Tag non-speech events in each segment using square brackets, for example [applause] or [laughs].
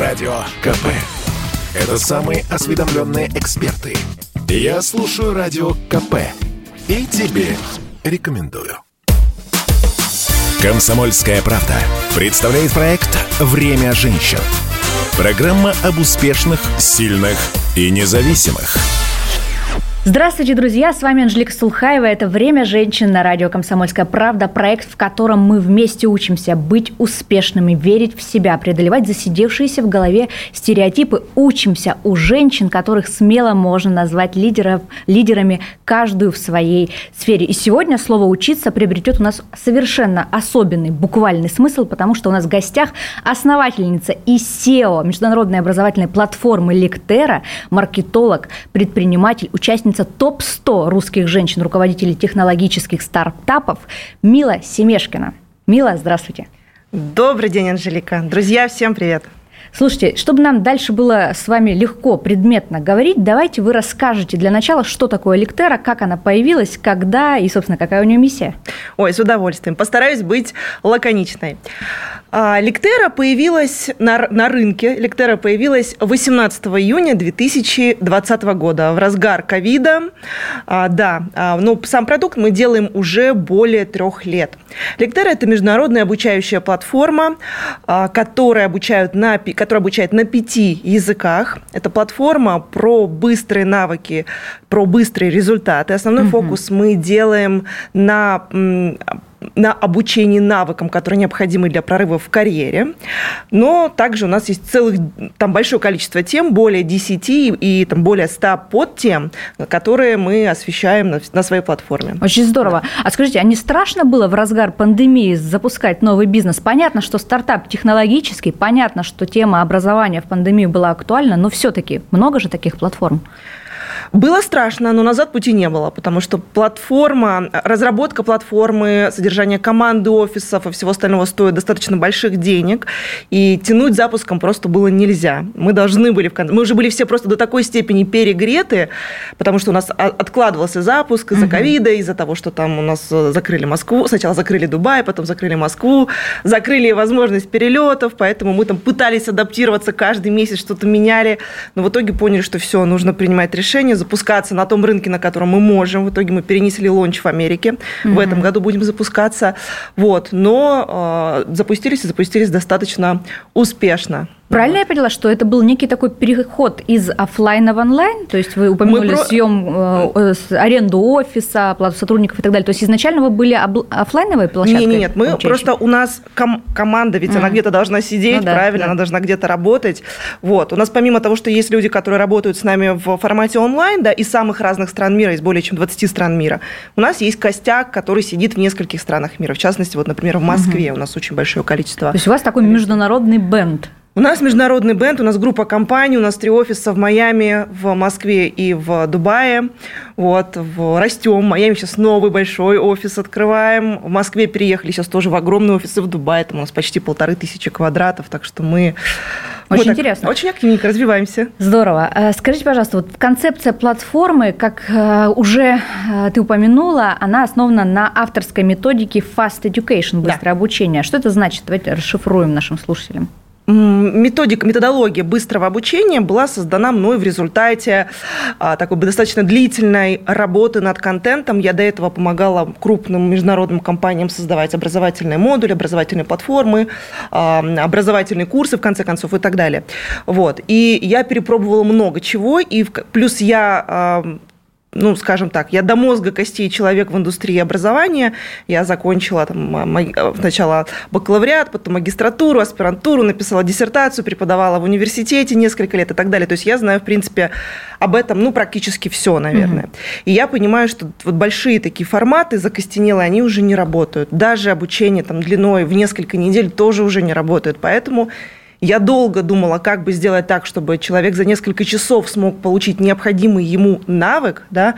Радио КП. Это самые осведомленные эксперты. Я слушаю Радио КП. И тебе рекомендую. Комсомольская правда представляет проект «Время женщин». Программа об успешных, сильных и независимых – Здравствуйте, друзья! С вами Анжелика Сулхаева. Это «Время женщин» на радио «Комсомольская правда». Проект, в котором мы вместе учимся быть успешными, верить в себя, преодолевать засидевшиеся в голове стереотипы. Учимся у женщин, которых смело можно назвать лидеров, лидерами, каждую в своей сфере. И сегодня слово «учиться» приобретет у нас совершенно особенный буквальный смысл, потому что у нас в гостях основательница и SEO международной образовательной платформы «Лектера», маркетолог, предприниматель, участник участница топ-100 русских женщин-руководителей технологических стартапов Мила Семешкина. Мила, здравствуйте. Добрый день, Анжелика. Друзья, всем привет. Слушайте, чтобы нам дальше было с вами легко, предметно говорить, давайте вы расскажете для начала, что такое Лектера, как она появилась, когда и, собственно, какая у нее миссия. Ой, с удовольствием. Постараюсь быть лаконичной. А, Лектера появилась на, на рынке. Лектера появилась 18 июня 2020 года, в разгар ковида. А, да, а, ну, сам продукт мы делаем уже более трех лет. Лектера – это международная обучающая платформа, а, которая, обучают на, которая обучает на пяти языках. Это платформа про быстрые навыки, про быстрые результаты. Основной угу. фокус мы делаем на на обучении навыкам, которые необходимы для прорыва в карьере. Но также у нас есть целых, там большое количество тем, более 10 и там более 100 подтем, которые мы освещаем на, на своей платформе. Очень здорово. Да. А скажите, а не страшно было в разгар пандемии запускать новый бизнес? Понятно, что стартап технологический, понятно, что тема образования в пандемию была актуальна, но все-таки много же таких платформ. Было страшно, но назад пути не было, потому что платформа, разработка платформы, содержание команды офисов и всего остального стоит достаточно больших денег, и тянуть запуском просто было нельзя. Мы должны были, в кон... мы уже были все просто до такой степени перегреты, потому что у нас откладывался запуск из-за ковида, из-за того, что там у нас э, закрыли Москву, сначала закрыли Дубай, потом закрыли Москву, закрыли возможность перелетов, поэтому мы там пытались адаптироваться каждый месяц, что-то меняли, но в итоге поняли, что все, нужно принимать решение, запускаться на том рынке, на котором мы можем. В итоге мы перенесли лонч в Америке. Угу. В этом году будем запускаться. Вот. Но э, запустились и запустились достаточно успешно. Правильно я поняла, что это был некий такой переход из офлайна в онлайн? То есть вы упомянули про... съем, э, аренду офиса, оплату сотрудников и так далее. То есть изначально вы были офлайновой площадкой? Нет, нет, мы просто у нас ком- команда, ведь mm. она где-то должна сидеть, ну, да, правильно, да. она должна где-то работать. Вот. У нас помимо того, что есть люди, которые работают с нами в формате онлайн, да, из самых разных стран мира, из более чем 20 стран мира, у нас есть костяк, который сидит в нескольких странах мира. В частности, вот, например, в Москве mm-hmm. у нас очень большое количество. То есть у вас такой международный бенд? У нас международный бенд, у нас группа компаний, у нас три офиса в Майами, в Москве и в Дубае. Вот, в, растем. В Майами сейчас новый большой офис открываем. В Москве переехали сейчас тоже в огромный офис, и в Дубае там у нас почти полторы тысячи квадратов, так что мы... Очень вот интересно. очень активненько развиваемся. Здорово. Э, скажите, пожалуйста, вот концепция платформы, как э, уже э, ты упомянула, она основана на авторской методике Fast Education, быстрое да. обучение. Что это значит? Давайте расшифруем нашим слушателям методика, методология быстрого обучения была создана мной в результате а, такой достаточно длительной работы над контентом. Я до этого помогала крупным международным компаниям создавать образовательные модули, образовательные платформы, а, образовательные курсы, в конце концов, и так далее. Вот. И я перепробовала много чего, и плюс я а, ну, скажем так, я до мозга костей человек в индустрии образования. Я закончила там, сначала бакалавриат, потом магистратуру, аспирантуру, написала диссертацию, преподавала в университете несколько лет и так далее. То есть я знаю, в принципе, об этом, ну, практически все, наверное. Угу. И я понимаю, что вот большие такие форматы закостенелые, они уже не работают. Даже обучение там длиной в несколько недель тоже уже не работает. Поэтому я долго думала, как бы сделать так, чтобы человек за несколько часов смог получить необходимый ему навык, да,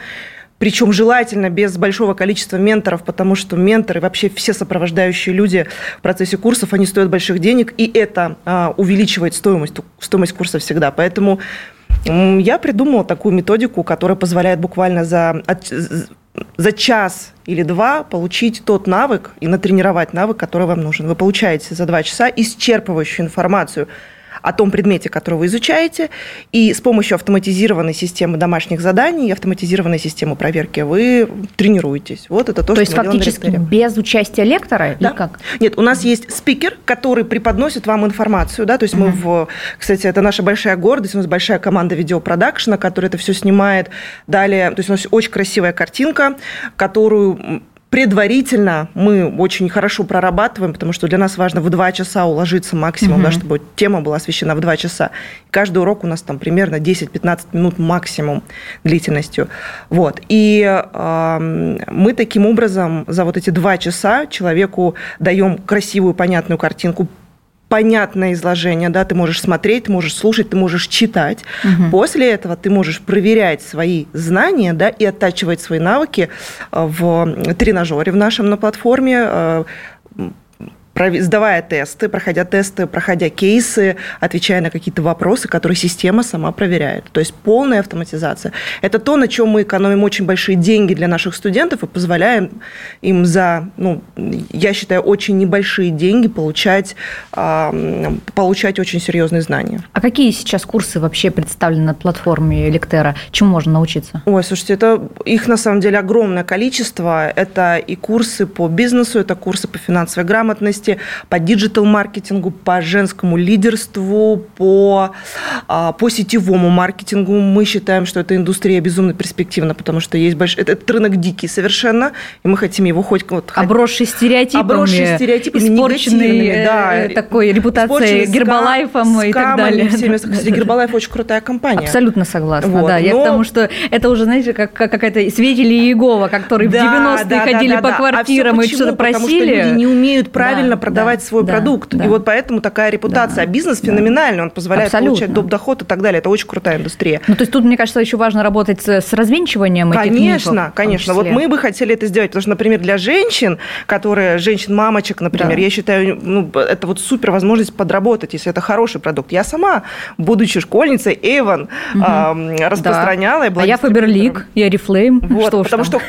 причем желательно без большого количества менторов, потому что менторы, вообще все сопровождающие люди в процессе курсов, они стоят больших денег, и это а, увеличивает стоимость, стоимость курса всегда. Поэтому я придумала такую методику, которая позволяет буквально за за час или два получить тот навык и натренировать навык, который вам нужен. Вы получаете за два часа исчерпывающую информацию о том предмете, который вы изучаете, и с помощью автоматизированной системы домашних заданий и автоматизированной системы проверки вы тренируетесь. Вот это то, то что есть фактически без участия лектора да. или как? Нет, у нас есть спикер, который преподносит вам информацию, да, то есть uh-huh. мы в, кстати, это наша большая гордость, у нас большая команда видеопродакшена, которая это все снимает. Далее, то есть у нас очень красивая картинка, которую предварительно мы очень хорошо прорабатываем, потому что для нас важно в два часа уложиться максимум, угу. да, чтобы тема была освещена в два часа. Каждый урок у нас там примерно 10-15 минут максимум длительностью. Вот. И э, мы таким образом за вот эти два часа человеку даем красивую, понятную картинку, понятное изложение, да, ты можешь смотреть, ты можешь слушать, ты можешь читать. Угу. После этого ты можешь проверять свои знания, да, и оттачивать свои навыки э, в тренажере в нашем на платформе, э, сдавая тесты, проходя тесты, проходя кейсы, отвечая на какие-то вопросы, которые система сама проверяет. То есть полная автоматизация. Это то, на чем мы экономим очень большие деньги для наших студентов и позволяем им за, ну, я считаю, очень небольшие деньги получать, получать очень серьезные знания. А какие сейчас курсы вообще представлены на платформе Лектера? Чему можно научиться? Ой, слушайте, это их на самом деле огромное количество. Это и курсы по бизнесу, это курсы по финансовой грамотности, деятельности по диджитал-маркетингу, по женскому лидерству, по, а, по сетевому маркетингу. Мы считаем, что эта индустрия безумно перспективна, потому что есть большой... Этот рынок дикий совершенно, и мы хотим его хоть... Вот, обросший стереотипами. Обросший стереотипами, испорченный да, э, такой репутацией Гербалайфом и так далее. Всеми. Кстати, Гербалайф очень крутая компания. Абсолютно согласна, вот, да. Но... Я к тому, что это уже, знаете, как, как какая-то свидетели Иегова, которые да, в 90-е да, ходили да, по да, квартирам а и что-то просили. Потому что люди не умеют правильно да, продавать да, свой да, продукт. Да. И вот поэтому такая репутация. Да, а бизнес да. феноменальный, он позволяет Абсолютно. получать доп. доход и так далее. Это очень крутая индустрия. Ну, то есть тут, мне кажется, еще важно работать с развенчиванием конечно, этих мифов. Конечно, конечно. Вот мы бы хотели это сделать, потому что, например, для женщин, которые, женщин-мамочек, например, да. я считаю, ну, это вот супер возможность подработать, если это хороший продукт. Я сама, будучи школьницей, Эван угу. э, распространяла. Да. А я Фаберлик, я Рифлейм. Вот, что потому что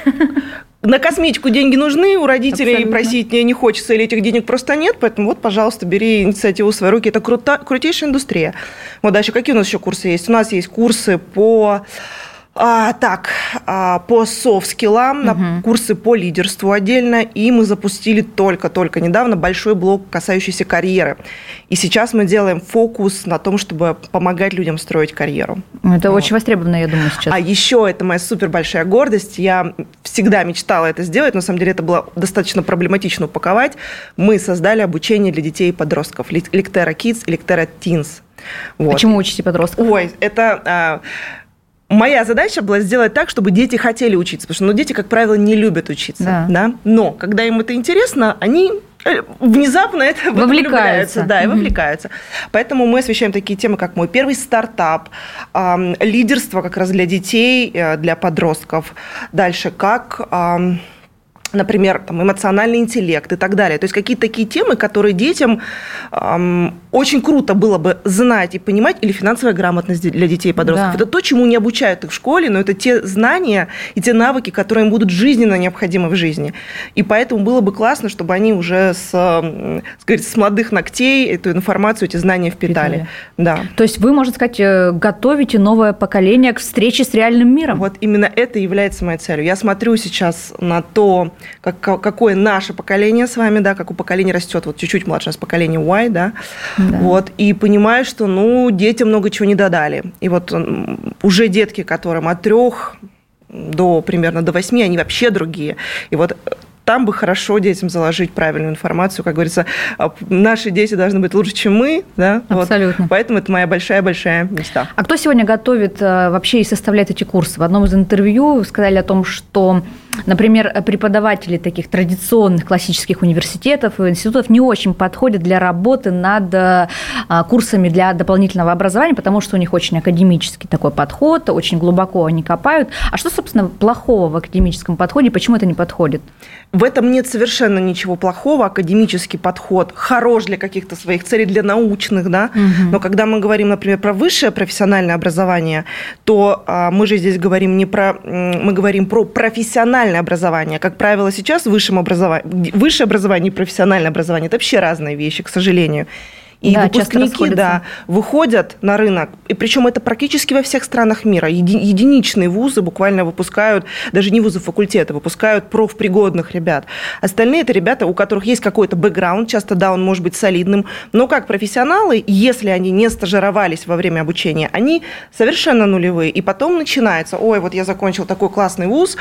на косметику деньги нужны, у родителей Абсолютно. просить не, не хочется, или этих денег просто нет, поэтому вот, пожалуйста, бери инициативу в свои руки. Это круто, крутейшая индустрия. Вот дальше какие у нас еще курсы есть? У нас есть курсы по а, так, а, по софт-скиллам, угу. на курсы по лидерству отдельно, и мы запустили только-только недавно большой блок, касающийся карьеры. И сейчас мы делаем фокус на том, чтобы помогать людям строить карьеру. Это вот. очень востребовано, я думаю, сейчас. А еще это моя супер большая гордость. Я всегда мечтала это сделать, но на самом деле это было достаточно проблематично упаковать. Мы создали обучение для детей и подростков. Лектера Kids Лектера Teens. Вот. Почему учите подростков? Ой, это а, моя задача была сделать так, чтобы дети хотели учиться, потому что ну, дети, как правило, не любят учиться. Да. Да? Но когда им это интересно, они э, внезапно это вовлекаются. Да, и вовлекаются. Поэтому мы освещаем такие темы, как мой первый стартап, лидерство как раз для детей, э, для подростков. Дальше, как например, там, эмоциональный интеллект и так далее. То есть какие-то такие темы, которые детям эм, очень круто было бы знать и понимать, или финансовая грамотность для детей и подростков. Да. Это то, чему не обучают их в школе, но это те знания и те навыки, которые им будут жизненно необходимы в жизни. И поэтому было бы классно, чтобы они уже с, с, с молодых ногтей эту информацию, эти знания впитали. Да. То есть вы, можно сказать, э, готовите новое поколение к встрече с реальным миром? Вот именно это является моей целью. Я смотрю сейчас на то, как, какое наше поколение с вами, да, как у поколения растет, вот чуть-чуть младше нас поколение Y, да, да, вот, и понимаю, что, ну, детям много чего не додали. И вот уже детки, которым от трех до примерно до восьми, они вообще другие. И вот там бы хорошо детям заложить правильную информацию. Как говорится, а, наши дети должны быть лучше, чем мы. Да? Абсолютно. Вот. Поэтому это моя большая-большая мечта. А кто сегодня готовит э, вообще и составляет эти курсы? В одном из интервью вы сказали о том, что, например, преподаватели таких традиционных классических университетов и институтов не очень подходят для работы над э, курсами для дополнительного образования, потому что у них очень академический такой подход, очень глубоко они копают. А что, собственно, плохого в академическом подходе? Почему это не подходит? В этом нет совершенно ничего плохого. Академический подход хорош для каких-то своих целей, для научных, да. Угу. Но когда мы говорим, например, про высшее профессиональное образование, то а, мы же здесь говорим не про, мы говорим про профессиональное образование. Как правило, сейчас высшее образование, высшее образование и профессиональное образование – это вообще разные вещи, к сожалению. И да, выпускники да, выходят на рынок, и причем это практически во всех странах мира. Еди, единичные вузы буквально выпускают, даже не вузы, факультеты, выпускают профпригодных ребят. Остальные это ребята, у которых есть какой-то бэкграунд, часто, да, он может быть солидным, но как профессионалы, если они не стажировались во время обучения, они совершенно нулевые. И потом начинается, ой, вот я закончил такой классный вуз,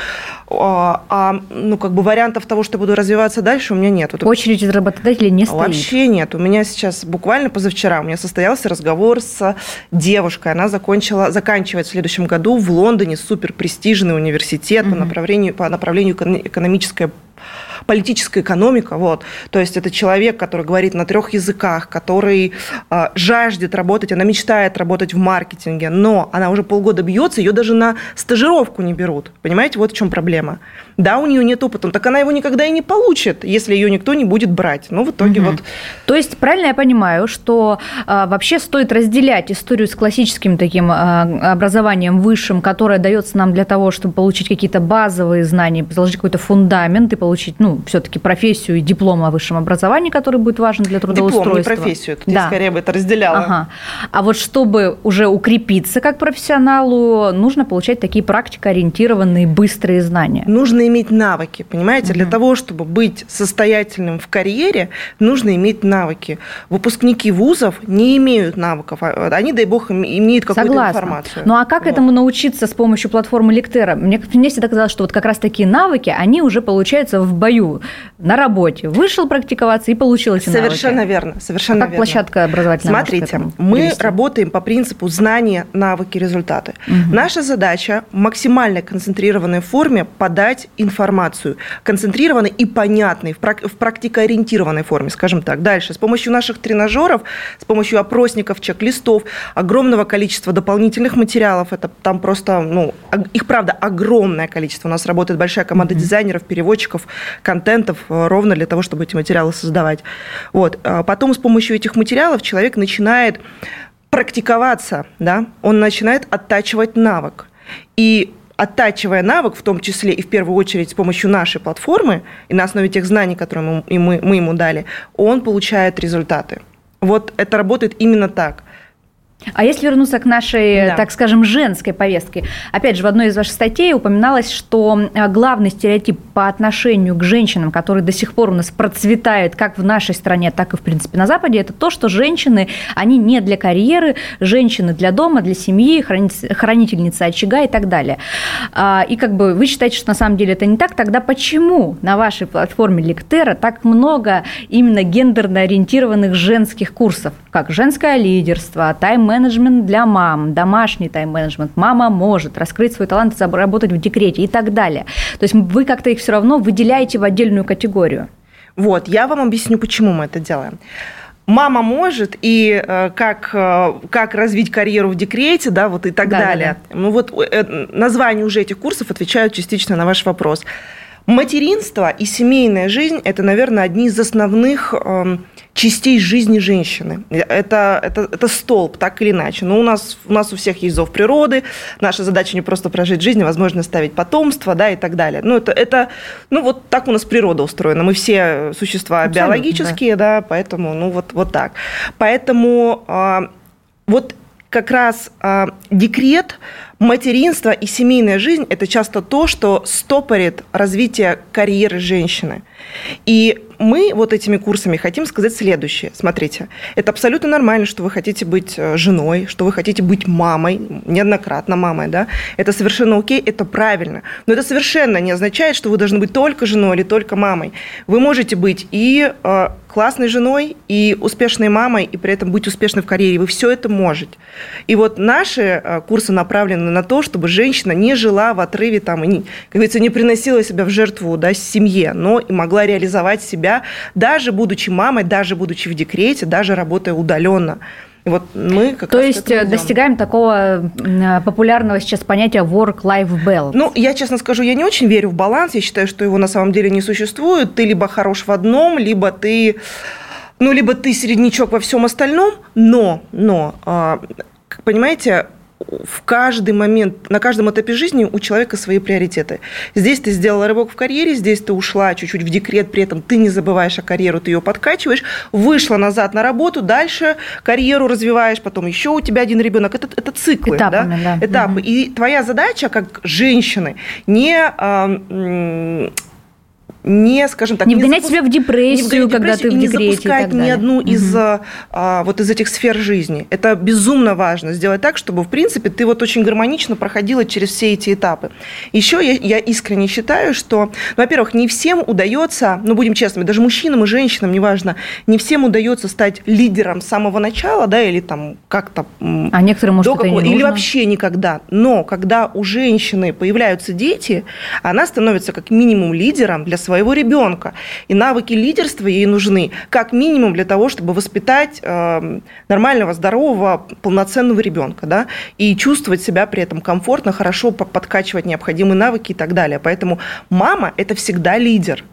а, а ну, как бы вариантов того, что буду развиваться дальше, у меня нет. Очередь работодателей не стоит? Вообще нет. У меня сейчас буквально позавчера у меня состоялся разговор с девушкой. Она закончила, заканчивает в следующем году в Лондоне супер престижный университет угу. по направлению, по направлению экономическое политическая экономика, вот. То есть это человек, который говорит на трех языках, который э, жаждет работать, она мечтает работать в маркетинге, но она уже полгода бьется, ее даже на стажировку не берут. Понимаете, вот в чем проблема. Да, у нее нет опыта, так она его никогда и не получит, если ее никто не будет брать. Ну, в итоге угу. вот... То есть, правильно я понимаю, что э, вообще стоит разделять историю с классическим таким э, образованием высшим, которое дается нам для того, чтобы получить какие-то базовые знания, заложить какой-то фундамент и получить, ну, все-таки профессию и диплом о высшем образовании, который будет важен для трудоустройства. Диплом, не профессию, тут да. я скорее бы это разделяла. Ага. А вот чтобы уже укрепиться как профессионалу, нужно получать такие практикоориентированные быстрые знания. Нужно иметь навыки, понимаете? Угу. Для того, чтобы быть состоятельным в карьере, нужно иметь навыки. Выпускники вузов не имеют навыков. А, они, дай бог, имеют какую-то Согласна. информацию. Ну а как вот. этому научиться с помощью платформы Лектера? Мне, мне всегда казалось, что вот как раз такие навыки, они уже получаются в бою на работе, вышел практиковаться и получил эти Совершенно навыки. верно, совершенно а как верно. площадка образовательная Смотрите, мы привести? работаем по принципу знания, навыки, результаты. Угу. Наша задача в максимально концентрированной форме подать информацию, концентрированной и понятной, в практикоориентированной форме, скажем так. Дальше, с помощью наших тренажеров, с помощью опросников, чек-листов, огромного количества дополнительных материалов, это там просто, ну, их, правда, огромное количество. У нас работает большая команда угу. дизайнеров, переводчиков, контентов э, ровно для того, чтобы эти материалы создавать. Вот. А потом с помощью этих материалов человек начинает практиковаться, да? он начинает оттачивать навык. И оттачивая навык, в том числе и в первую очередь с помощью нашей платформы, и на основе тех знаний, которые мы, мы, мы ему дали, он получает результаты. Вот это работает именно так. А если вернуться к нашей, да. так скажем, женской повестке, опять же, в одной из ваших статей упоминалось, что а, главный стереотип по отношению к женщинам, который до сих пор у нас процветает как в нашей стране, так и, в принципе, на Западе, это то, что женщины, они не для карьеры, женщины для дома, для семьи, хранительницы очага и так далее. А, и как бы вы считаете, что на самом деле это не так, тогда почему на вашей платформе Лектера так много именно гендерно ориентированных женских курсов, как женское лидерство, тайм тайм-менеджмент для мам, домашний тайм-менеджмент. Мама может раскрыть свой талант, заработать в декрете и так далее. То есть вы как-то их все равно выделяете в отдельную категорию. Вот, я вам объясню, почему мы это делаем мама может и э, как, э, как развить карьеру в декрете, да, вот и так да, далее. Да, да. Ну вот э, названия уже этих курсов отвечают частично на ваш вопрос. Материнство и семейная жизнь – это, наверное, одни из основных э, частей жизни женщины. Это, это, это столб, так или иначе. Но у нас, у нас у всех есть зов природы, наша задача не просто прожить жизнь, а возможно оставить потомство, да, и так далее. Ну, это, это, ну, вот так у нас природа устроена. Мы все существа Абсолютно, биологические, да. да, поэтому, ну, вот, вот так. Поэтому э, вот как раз э, декрет, материнство и семейная жизнь – это часто то, что стопорит развитие карьеры женщины. И мы вот этими курсами хотим сказать следующее. Смотрите, это абсолютно нормально, что вы хотите быть э, женой, что вы хотите быть мамой, неоднократно мамой, да. Это совершенно окей, это правильно. Но это совершенно не означает, что вы должны быть только женой или только мамой. Вы можете быть и э, классной женой, и успешной мамой, и при этом быть успешной в карьере. Вы все это можете. И вот наши э, курсы направлены на то, чтобы женщина не жила в отрыве, там, и не, как говорится, не приносила себя в жертву да, семье, но и могла реализовать себя даже будучи мамой, даже будучи в декрете, даже работая удаленно. И вот мы как То есть достигаем такого популярного сейчас понятия work-life balance. Ну, я честно скажу, я не очень верю в баланс. Я считаю, что его на самом деле не существует. Ты либо хорош в одном, либо ты, ну, либо ты середнячок во всем остальном. Но, но, а, понимаете, в каждый момент, на каждом этапе жизни у человека свои приоритеты. Здесь ты сделала рывок в карьере, здесь ты ушла чуть-чуть в декрет, при этом ты не забываешь о карьеру, ты ее подкачиваешь, вышла назад на работу, дальше карьеру развиваешь, потом еще у тебя один ребенок. Это, это циклы. Этапами, да? да. Этапы. Угу. И твоя задача как женщины не а, не, скажем так, не вгонять себя в депрессию, когда ты в декрете. Не запускать ни одну угу. из а, вот из этих сфер жизни. Это безумно важно сделать так, чтобы, в принципе, ты вот очень гармонично проходила через все эти этапы. Еще я, я искренне считаю, что, ну, во-первых, не всем удается, ну, будем честными, даже мужчинам и женщинам, неважно, не всем удается стать лидером с самого начала, да, или там как-то... А некоторые, может, это не Или нужно. вообще никогда. Но когда у женщины появляются дети, она становится как минимум лидером для своего своего ребенка. И навыки лидерства ей нужны как минимум для того, чтобы воспитать э, нормального, здорового, полноценного ребенка, да, и чувствовать себя при этом комфортно, хорошо подкачивать необходимые навыки и так далее. Поэтому мама – это всегда лидер.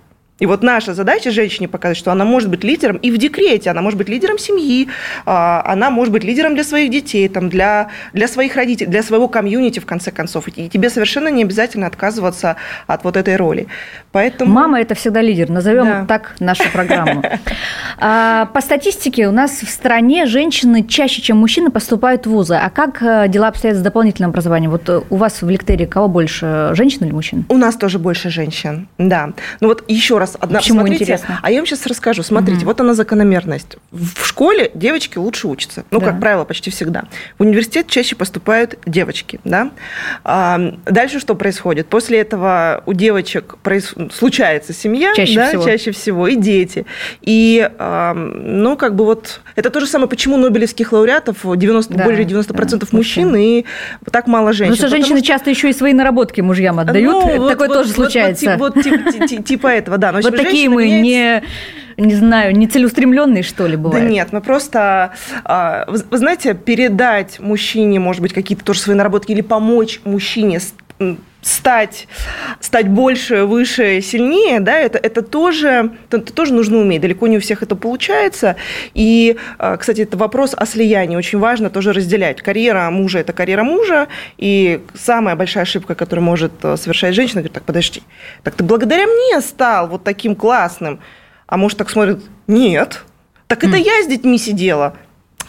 И вот наша задача женщине показать, что она может быть лидером и в декрете, она может быть лидером семьи, а, она может быть лидером для своих детей, там, для, для своих родителей, для своего комьюнити, в конце концов. И тебе совершенно не обязательно отказываться от вот этой роли. Поэтому... Мама – это всегда лидер. Назовем да. так нашу программу. [laughs] А, по статистике у нас в стране женщины чаще, чем мужчины, поступают в вузы. А как э, дела обстоят с дополнительным образованием? Вот э, у вас в лектерии кого больше, женщин или мужчин? У нас тоже больше женщин, да. Ну вот еще раз, одна, Почему смотрите, интересно? А я вам сейчас расскажу. Смотрите, угу. вот она закономерность. В школе девочки лучше учатся. Ну, да. как правило, почти всегда. В университет чаще поступают девочки, да. А, дальше что происходит? После этого у девочек проис... случается семья, чаще да, всего. чаще всего, и дети. И, а, ну, как бы вот... Это то же самое, почему нобелевских лауреатов 90, да, более 90% да, мужчин и так мало женщин. Потому что женщины что... часто еще и свои наработки мужьям отдают. Ну, Такое вот, тоже вот, случается. Вот, вот, типа, типа этого, да. Но, вот такие мы не не знаю, не целеустремленные, что ли, бывают? Да нет, мы просто, а, вы знаете, передать мужчине, может быть, какие-то тоже свои наработки или помочь мужчине стать, стать больше, выше, сильнее, да, это, это, тоже, это тоже нужно уметь. Далеко не у всех это получается. И, а, кстати, это вопрос о слиянии. Очень важно тоже разделять. Карьера мужа – это карьера мужа, и самая большая ошибка, которую может э, совершать женщина, говорит, так, подожди, так ты благодаря мне стал вот таким классным. А муж так смотрит, нет, так это mm. я с детьми сидела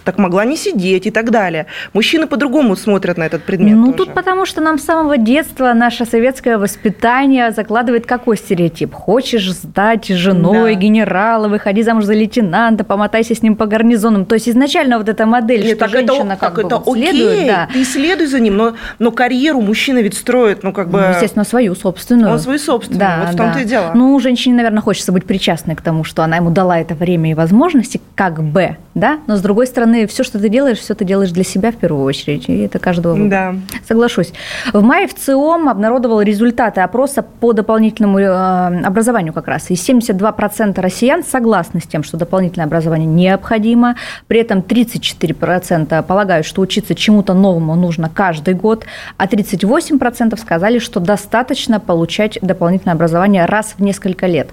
так могла не сидеть и так далее. Мужчины по-другому смотрят на этот предмет. Ну, тоже. тут потому что нам с самого детства наше советское воспитание закладывает какой стереотип? Хочешь стать женой да. генерала, выходи замуж за лейтенанта, помотайся с ним по гарнизонам. То есть изначально вот эта модель, Нет, что так женщина это, как так бы это вот окей, следует. Да. Ты следуй за ним, но, но карьеру мужчина ведь строит, ну, как бы... Ну, естественно, свою собственную. Он свою собственную, да, вот в том-то да. и дело. Ну, женщине, наверное, хочется быть причастной к тому, что она ему дала это время и возможности, как бы, да? Но, с другой стороны, все, что ты делаешь, все ты делаешь для себя в первую очередь, и это каждого выбор. Да. Соглашусь. В мае в ЦИОМ обнародовал результаты опроса по дополнительному э, образованию как раз. И 72% россиян согласны с тем, что дополнительное образование необходимо. При этом 34% полагают, что учиться чему-то новому нужно каждый год, а 38% сказали, что достаточно получать дополнительное образование раз в несколько лет.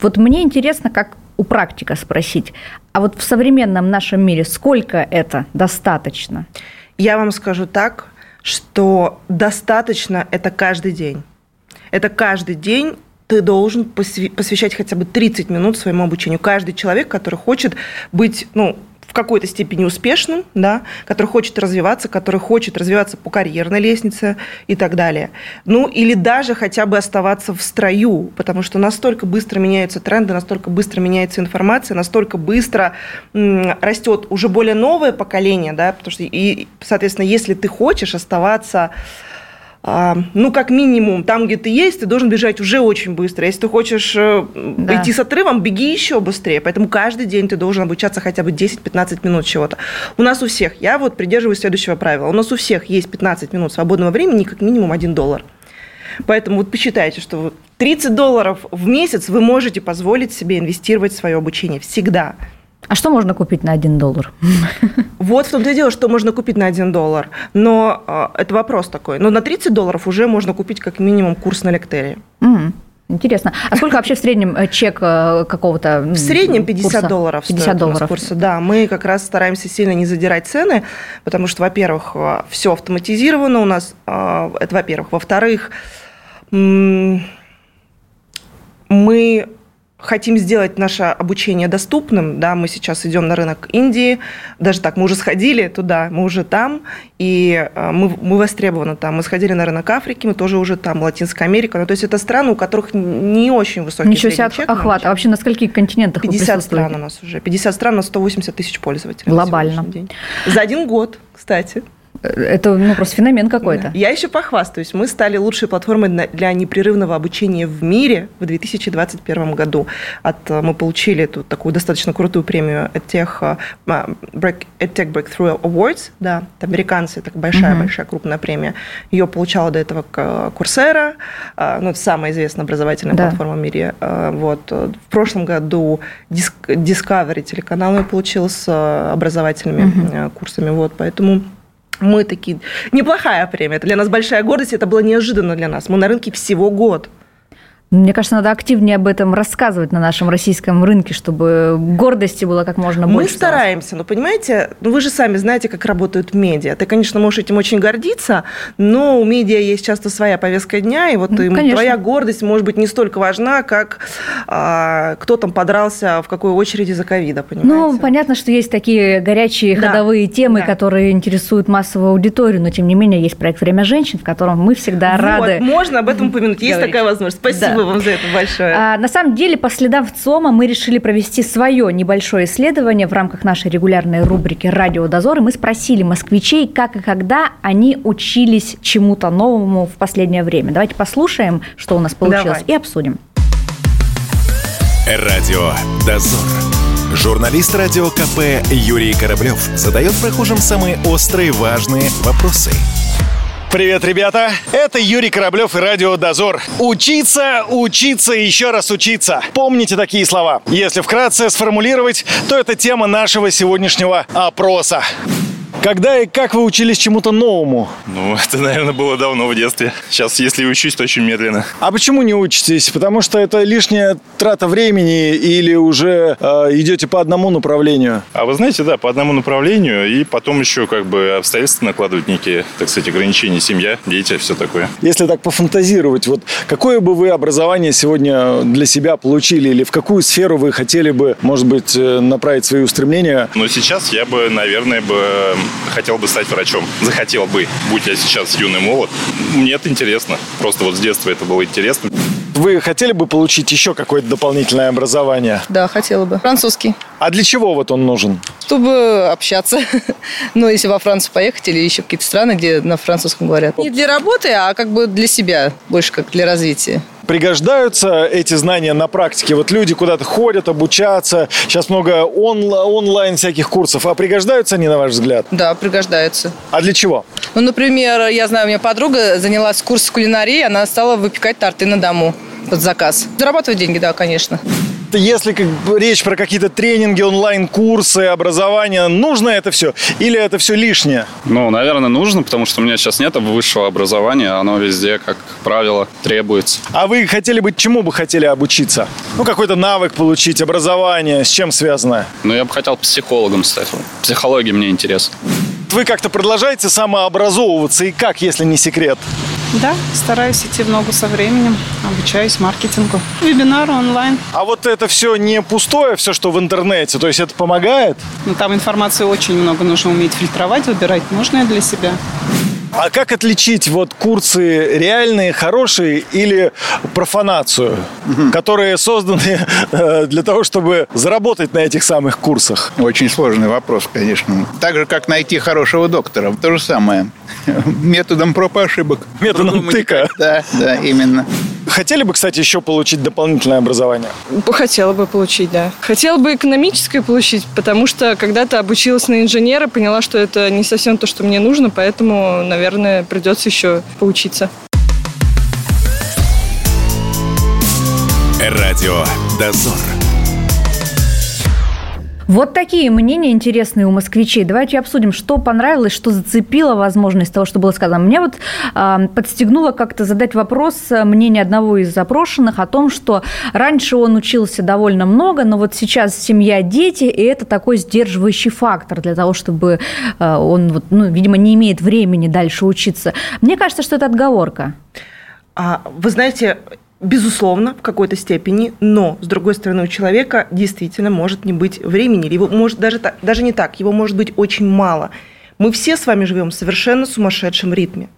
Вот мне интересно, как у практика спросить, а вот в современном нашем мире сколько это достаточно? Я вам скажу так, что достаточно это каждый день. Это каждый день ты должен посвящать хотя бы 30 минут своему обучению. Каждый человек, который хочет быть, ну, в какой-то степени успешным, да, который хочет развиваться, который хочет развиваться по карьерной лестнице и так далее. Ну, или даже хотя бы оставаться в строю, потому что настолько быстро меняются тренды, настолько быстро меняется информация, настолько быстро растет уже более новое поколение, да, потому что, и, соответственно, если ты хочешь оставаться ну, как минимум, там, где ты есть, ты должен бежать уже очень быстро. Если ты хочешь э, да. идти с отрывом, беги еще быстрее. Поэтому каждый день ты должен обучаться хотя бы 10-15 минут чего-то. У нас у всех, я вот придерживаюсь следующего правила, у нас у всех есть 15 минут свободного времени, как минимум 1 доллар. Поэтому вот посчитайте, что 30 долларов в месяц вы можете позволить себе инвестировать в свое обучение всегда. А что можно купить на 1 доллар? [laughs] Вот в том-то и дело, что можно купить на 1 доллар. Но э, это вопрос такой. Но на 30 долларов уже можно купить как минимум курс на лектерии. Mm. Интересно. А сколько вообще в среднем э, чек э, какого-то В среднем 50 курса? долларов 50 стоят у нас долларов. курсы. Да, мы как раз стараемся сильно не задирать цены, потому что, во-первых, все автоматизировано у нас, э, это во-первых. Во-вторых, мы хотим сделать наше обучение доступным, да, мы сейчас идем на рынок Индии, даже так, мы уже сходили туда, мы уже там, и э, мы, мы востребованы там, мы сходили на рынок Африки, мы тоже уже там, Латинская Америка, ну, то есть это страны, у которых не очень высокий Ничего себе чек охват. А вообще на скольких континентах вы 50 присутствуете? стран у нас уже. 50 стран на 180 тысяч пользователей. Глобально. За один год, кстати. Это ну, просто феномен какой-то. Я еще похвастаюсь. Мы стали лучшей платформой для непрерывного обучения в мире в 2021 году. От, э, мы получили эту такую достаточно крутую премию EdTech, э, Break- EdTech Breakthrough Awards. Да, это американцы, это большая-большая крупная премия. Ее получала до этого к- Coursera, э, ну, это самая известная образовательная Да. платформа в мире. Вот. В прошлом году Discovery телеканал ее получил с образовательными э, курсами. Вот, поэтому мы такие... Неплохая премия. Это для нас большая гордость. Это было неожиданно для нас. Мы на рынке всего год. Мне кажется, надо активнее об этом рассказывать на нашем российском рынке, чтобы гордости было как можно Мы больше. стараемся, но понимаете, ну вы же сами знаете, как работают медиа. Ты, конечно, можешь этим очень гордиться, но у медиа есть часто своя повестка дня, и вот Ну, им твоя гордость может быть не столько важна, как а, кто там подрался в какой очереди за ковида, понимаете? Ну, понятно, что есть такие горячие Да. ходовые темы, Да. которые интересуют массовую аудиторию, но тем не менее есть проект «Время женщин», в котором мы всегда Вот, рады. можно об этом упомянуть. Есть говорить. такая возможность. Спасибо Да. Вам за это большое. А, на самом деле, по следам ВЦОМа мы решили провести свое небольшое исследование в рамках нашей регулярной рубрики «Радио Дозор». И мы спросили москвичей, как и когда они учились чему-то новому в последнее время. Давайте послушаем, что у нас получилось, Давай. и обсудим. Радио «Дозор». Журналист радио КП Юрий Кораблев задает прохожим самые острые важные вопросы. Привет, ребята! Это Юрий Кораблев и Радио Дозор. Учиться, учиться и еще раз учиться. Помните такие слова. Если вкратце сформулировать, то это тема нашего сегодняшнего опроса. Когда и как вы учились чему-то новому? Ну, [laughs] это, наверное, было давно в детстве. Сейчас, если учусь, то очень медленно. А почему не учитесь? Потому что это лишняя трата времени или уже э, идете по одному направлению? А вы знаете, да, по одному направлению, и потом еще как бы обстоятельства накладывают некие, так сказать, ограничения, семья, дети, все такое. Если так пофантазировать, вот какое бы вы образование сегодня для себя получили или в какую сферу вы хотели бы, может быть, э, направить свои устремления? Но сейчас я бы, наверное, бы хотел бы стать врачом. Захотел бы, будь я сейчас юный молод. Мне это интересно. Просто вот с детства это было интересно. Вы хотели бы получить еще какое-то дополнительное образование? Да, хотела бы. Французский. А для чего вот он нужен? Чтобы общаться. [laughs] Ну, если во Францию поехать или еще какие-то страны, где на французском говорят. Не для работы, а как бы для себя, больше как для развития. Пригождаются эти знания на практике? Вот люди куда-то ходят, обучаться. Сейчас много он- онлайн всяких курсов. А пригождаются они, на ваш взгляд? Да, пригождается. А для чего? Ну, например, я знаю, у меня подруга занялась курс кулинарии, она стала выпекать торты на дому под заказ. Зарабатывать деньги, да, конечно. Если как бы речь про какие-то тренинги, онлайн-курсы, образование, нужно это все? Или это все лишнее? Ну, наверное, нужно, потому что у меня сейчас нет высшего образования, оно везде, как правило, требуется. А вы хотели бы, чему бы хотели обучиться? Ну, какой-то навык получить, образование, с чем связано? Но я бы хотел психологом стать. Психология мне интересна. Вы как-то продолжаете самообразовываться, и как, если не секрет? Да, стараюсь идти в ногу со временем, обучаюсь маркетингу. Вебинары онлайн. А вот это все не пустое, все, что в интернете, то есть это помогает? Но там информации очень много, нужно уметь фильтровать, выбирать нужное для себя. А как отличить вот курсы реальные, хорошие или профанацию, которые созданы э, для того, чтобы заработать на этих самых курсах? Очень сложный вопрос, конечно. Так же, как найти хорошего доктора. То же самое. [laughs] Методом проб и ошибок. Методом тыка. Да, да, именно. Хотели бы, кстати, еще получить дополнительное образование? Хотела бы получить, да. Хотела бы экономическое получить, потому что когда-то обучилась на инженера, поняла, что это не совсем то, что мне нужно, поэтому, наверное, придется еще поучиться. Радио «Дозор». Вот такие мнения интересные у москвичей. Давайте обсудим, что понравилось, что зацепило, возможность того, что было сказано. Мне вот э, подстегнуло как-то задать вопрос э, мнение одного из запрошенных о том, что раньше он учился довольно много, но вот сейчас семья, дети, и это такой сдерживающий фактор для того, чтобы э, он, вот, ну, видимо, не имеет времени дальше учиться. Мне кажется, что это отговорка. А, вы знаете, Безусловно, в какой-то степени, но, с другой стороны, у человека действительно может не быть времени, его может даже, даже не так, его может быть очень мало. Мы все с вами живем в совершенно сумасшедшем ритме.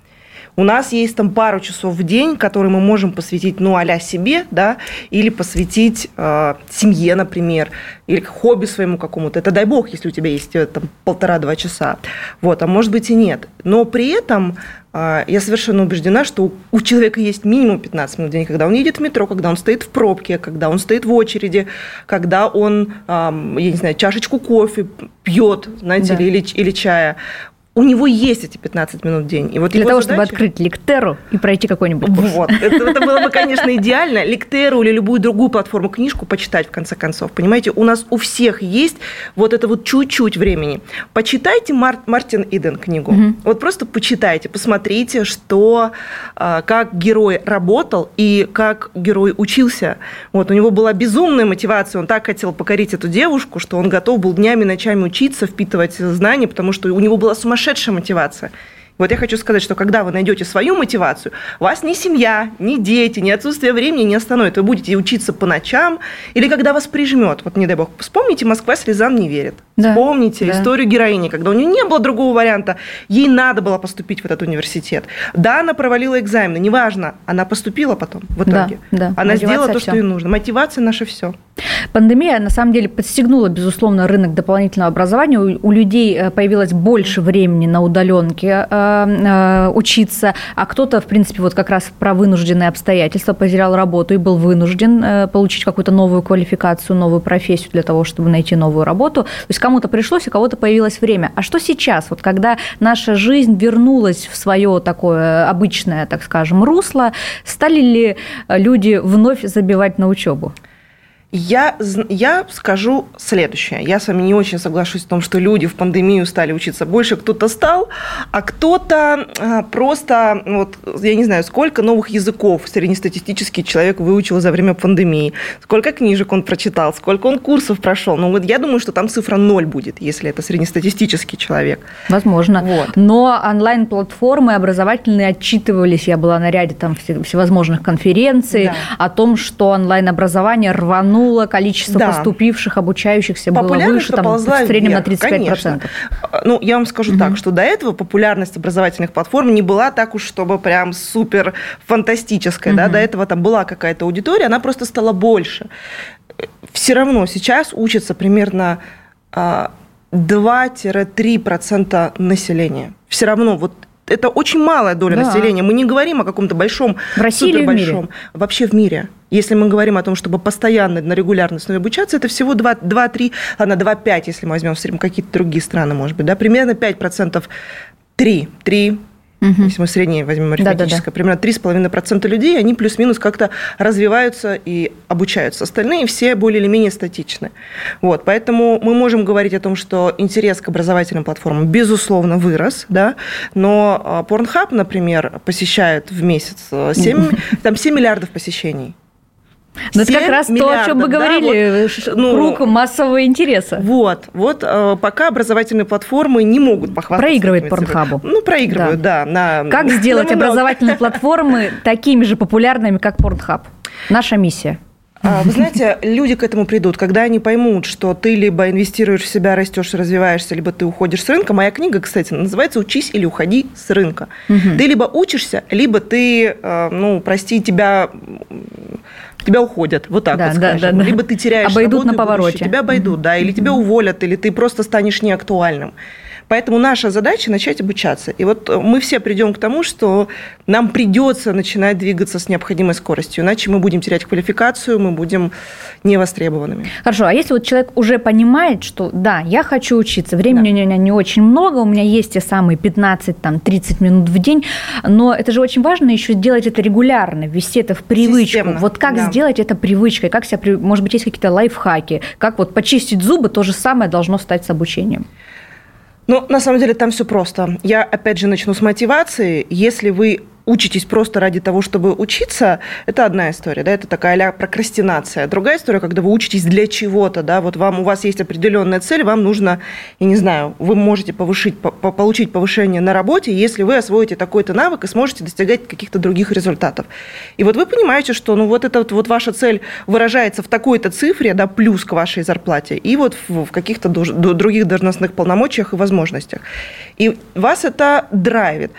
У нас есть там пару часов в день, которые мы можем посвятить, ну, а себе, да, или посвятить э, семье, например, или хобби своему какому-то. Это дай бог, если у тебя есть э, там полтора-два часа. Вот, а может быть и нет. Но при этом э, я совершенно убеждена, что у человека есть минимум 15 минут в день, когда он едет в метро, когда он стоит в пробке, когда он стоит в очереди, когда он, я не знаю, чашечку кофе пьет, знаете, да. или, или чая у него есть эти 15 минут в день. И вот Для того, задача... чтобы открыть Лектеру и пройти какой-нибудь курс. Вот. Это, это было бы, конечно, идеально. Лектеру или любую другую платформу, книжку почитать, в конце концов. Понимаете, у нас у всех есть вот это вот чуть-чуть времени. Почитайте Мар- Мартин Иден книгу. Угу. Вот просто почитайте, посмотрите, что, а, как герой работал и как герой учился. Вот, у него была безумная мотивация. Он так хотел покорить эту девушку, что он готов был днями, ночами учиться, впитывать знания, потому что у него была сумасшедшая сумасшедшая мотивация. Вот я хочу сказать, что когда вы найдете свою мотивацию, вас ни семья, ни дети, ни отсутствие времени не остановит. Вы будете учиться по ночам или когда вас прижмет. Вот не дай бог. Вспомните «Москва слезам не верит». Да. Вспомните да. историю героини, когда у нее не было другого варианта. Ей надо было поступить в этот университет. Да, она провалила экзамены, неважно. Она поступила потом в итоге. Да, да. Она Мотивация сделала то, все. что ей нужно. Мотивация наше все. Пандемия, на самом деле, подстегнула, безусловно, рынок дополнительного образования. У, у людей э, появилось больше времени на удаленке э, э, учиться, а кто-то, в принципе, вот как раз про вынужденные обстоятельства потерял работу и был вынужден э, получить какую-то новую квалификацию, новую профессию для того, чтобы найти новую работу. То есть кому-то пришлось, у кого-то появилось время. А что сейчас, вот когда наша жизнь вернулась в свое такое обычное, так скажем, русло, стали ли люди вновь забивать на учебу? Я, я скажу следующее. Я с вами не очень соглашусь в том, что люди в пандемию стали учиться больше. Кто-то стал, а кто-то а, просто, вот, я не знаю, сколько новых языков среднестатистический человек выучил за время пандемии, сколько книжек он прочитал, сколько он курсов прошел. Ну, вот я думаю, что там цифра ноль будет, если это среднестатистический человек. Возможно. Вот. Но онлайн-платформы образовательные отчитывались, я была на ряде там всевозможных конференций, да. о том, что онлайн-образование рвануло рвануло, количество да. поступивших, обучающихся было выше, там, в среднем вверх, на 35%. Конечно. Ну, я вам скажу угу. так, что до этого популярность образовательных платформ не была так уж, чтобы прям супер фантастическая. Угу. Да? До этого там была какая-то аудитория, она просто стала больше. Все равно сейчас учатся примерно 2-3% а, населения. Все равно вот это очень малая доля да. населения. Мы не говорим о каком-то большом, в России или в мире? Вообще в мире. Если мы говорим о том, чтобы постоянно на регулярной основе обучаться, это всего 2-3, ладно, 2-5, если мы возьмем в среднем какие-то другие страны, может быть, да, примерно 5%, 3, 3, Угу. Если мы среднее возьмем арифметическое, да, да, да. примерно 3,5% людей, они плюс-минус как-то развиваются и обучаются. Остальные все более или менее статичны. Вот, поэтому мы можем говорить о том, что интерес к образовательным платформам, безусловно, вырос, да, но а, Pornhub, например, посещает в месяц 7, [laughs] там 7 миллиардов посещений. Но это как раз то, о чем мы говорили, да, вот, ну, круг массового интереса. Вот, вот э, пока образовательные платформы не могут похвастаться. Проигрывает Порнхабу. Ну, проигрывают, да. да на, как сделать на образовательные [laughs] платформы такими же популярными, как Порнхаб? Наша миссия. А, вы знаете, люди к этому придут, когда они поймут, что ты либо инвестируешь в себя, растешь, развиваешься, либо ты уходишь с рынка. Моя книга, кстати, называется «Учись или уходи с рынка». Угу. Ты либо учишься, либо ты, э, ну, прости, тебя тебя уходят, вот так да, вот скажем. Да, да, Либо ты теряешь Обойдут на повороте. Тебя обойдут, да, или тебя уволят, или ты просто станешь неактуальным. Поэтому наша задача начать обучаться. И вот э, мы все придем к тому, что нам придется начинать двигаться с необходимой скоростью, иначе мы будем терять квалификацию, мы будем невостребованными. Хорошо, а если вот человек уже понимает, что да, я хочу учиться, времени да. у меня не очень много, у меня есть те самые 15-30 минут в день, но это же очень важно еще сделать это регулярно, ввести это в привычку. Системно, вот как да. сделать это привычкой, как себя, может быть, есть какие-то лайфхаки, как вот почистить зубы, то же самое должно стать с обучением. Ну, на самом деле там все просто. Я опять же начну с мотивации. Если вы учитесь просто ради того, чтобы учиться, это одна история, да, это такая ля прокрастинация. Другая история, когда вы учитесь для чего-то, да, вот вам, у вас есть определенная цель, вам нужно, я не знаю, вы можете повышить, по получить повышение на работе, если вы освоите такой-то навык и сможете достигать каких-то других результатов. И вот вы понимаете, что, ну, вот эта вот, вот ваша цель выражается в такой-то цифре, да, плюс к вашей зарплате, и вот в, в каких-то других должностных полномочиях и возможностях. И вас это драйвит.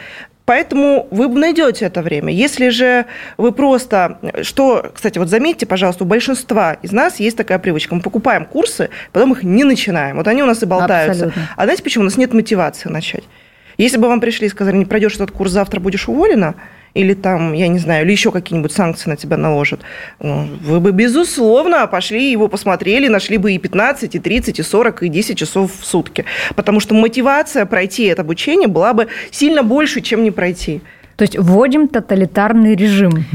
Поэтому вы найдете это время. Если же вы просто... Что, кстати, вот заметьте, пожалуйста, у большинства из нас есть такая привычка. Мы покупаем курсы, потом их не начинаем. Вот они у нас и болтаются. Абсолютно. А знаете, почему? У нас нет мотивации начать. Если бы вам пришли и сказали, не пройдешь этот курс, завтра будешь уволена – или там, я не знаю, или еще какие-нибудь санкции на тебя наложат, вы бы, безусловно, пошли его посмотрели, нашли бы и 15, и 30, и 40, и 10 часов в сутки. Потому что мотивация пройти это обучение была бы сильно больше, чем не пройти. То есть вводим тоталитарный режим.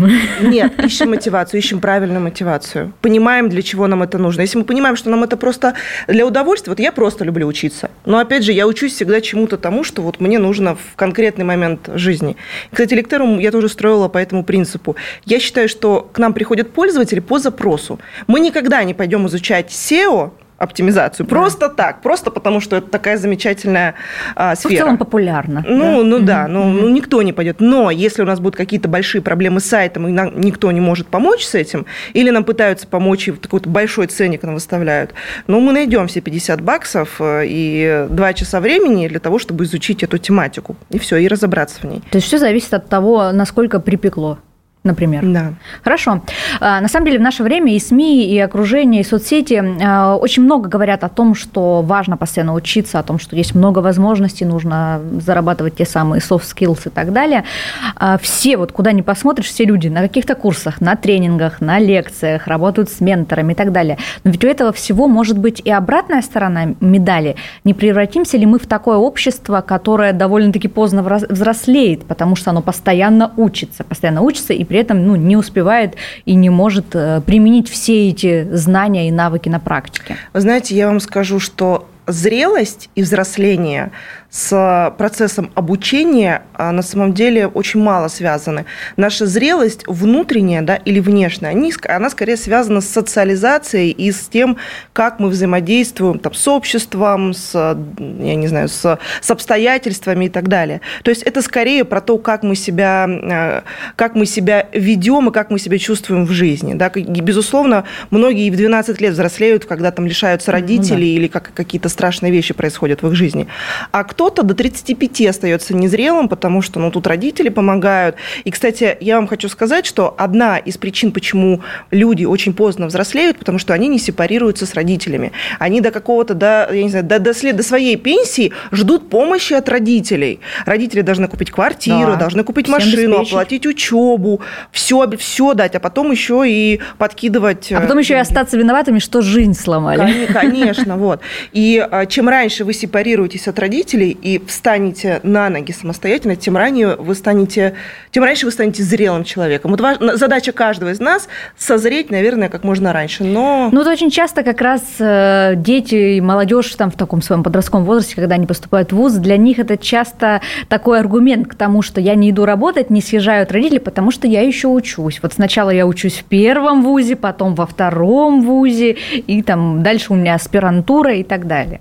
Нет, ищем мотивацию, ищем правильную мотивацию. Понимаем, для чего нам это нужно. Если мы понимаем, что нам это просто для удовольствия, вот я просто люблю учиться. Но опять же, я учусь всегда чему-то тому, что вот мне нужно в конкретный момент жизни. Кстати, лекторум я тоже строила по этому принципу. Я считаю, что к нам приходят пользователи по запросу. Мы никогда не пойдем изучать SEO, оптимизацию. Да. Просто так, просто потому что это такая замечательная а, сфера. В целом популярно. Ну, да? ну mm-hmm. да, ну, mm-hmm. ну никто не пойдет. Но если у нас будут какие-то большие проблемы с сайтом, и нам никто не может помочь с этим, или нам пытаются помочь, и какой-то большой ценник нам выставляют, ну, мы найдем все 50 баксов э, и 2 часа времени для того, чтобы изучить эту тематику. И все, и разобраться в ней. То есть все зависит от того, насколько припекло например. Да. Хорошо. А, на самом деле в наше время и СМИ, и окружение, и соцсети а, очень много говорят о том, что важно постоянно учиться, о том, что есть много возможностей, нужно зарабатывать те самые soft skills и так далее. А, все, вот куда ни посмотришь, все люди на каких-то курсах, на тренингах, на лекциях, работают с менторами и так далее. Но ведь у этого всего может быть и обратная сторона медали. Не превратимся ли мы в такое общество, которое довольно-таки поздно взрослеет, потому что оно постоянно учится, постоянно учится и при этом ну, не успевает и не может э, применить все эти знания и навыки на практике. Вы знаете, я вам скажу, что зрелость и взросление с процессом обучения а, на самом деле очень мало связаны. Наша зрелость внутренняя да, или внешняя, они, она скорее связана с социализацией и с тем, как мы взаимодействуем там, с обществом, с, я не знаю, с, с обстоятельствами и так далее. То есть это скорее про то, как мы себя, а, как мы себя ведем и как мы себя чувствуем в жизни. Да. И, безусловно, многие в 12 лет взрослеют, когда там лишаются родителей ну, да. или как, какие-то страшные вещи происходят в их жизни. А кто кто-то до 35 остается незрелым, потому что ну, тут родители помогают. И, кстати, я вам хочу сказать, что одна из причин, почему люди очень поздно взрослеют, потому что они не сепарируются с родителями. Они до какого-то, до, я не знаю, до, до, след, до своей пенсии ждут помощи от родителей. Родители должны купить квартиру, да. должны купить Всем машину, обеспечить. оплатить учебу, все, все дать, а потом еще и подкидывать... А потом еще и э, остаться виноватыми, что жизнь сломали. Конечно, [laughs] вот. И а, чем раньше вы сепарируетесь от родителей, и встанете на ноги самостоятельно, тем ранее вы станете, тем раньше вы станете зрелым человеком. Вот задача каждого из нас созреть, наверное, как можно раньше. Но... Ну, вот очень часто как раз э, дети и молодежь там в таком своем подростковом возрасте, когда они поступают в ВУЗ, для них это часто такой аргумент к тому, что я не иду работать, не съезжают родители, потому что я еще учусь. Вот сначала я учусь в первом ВУЗе, потом во втором ВУЗе, и там дальше у меня аспирантура и так далее.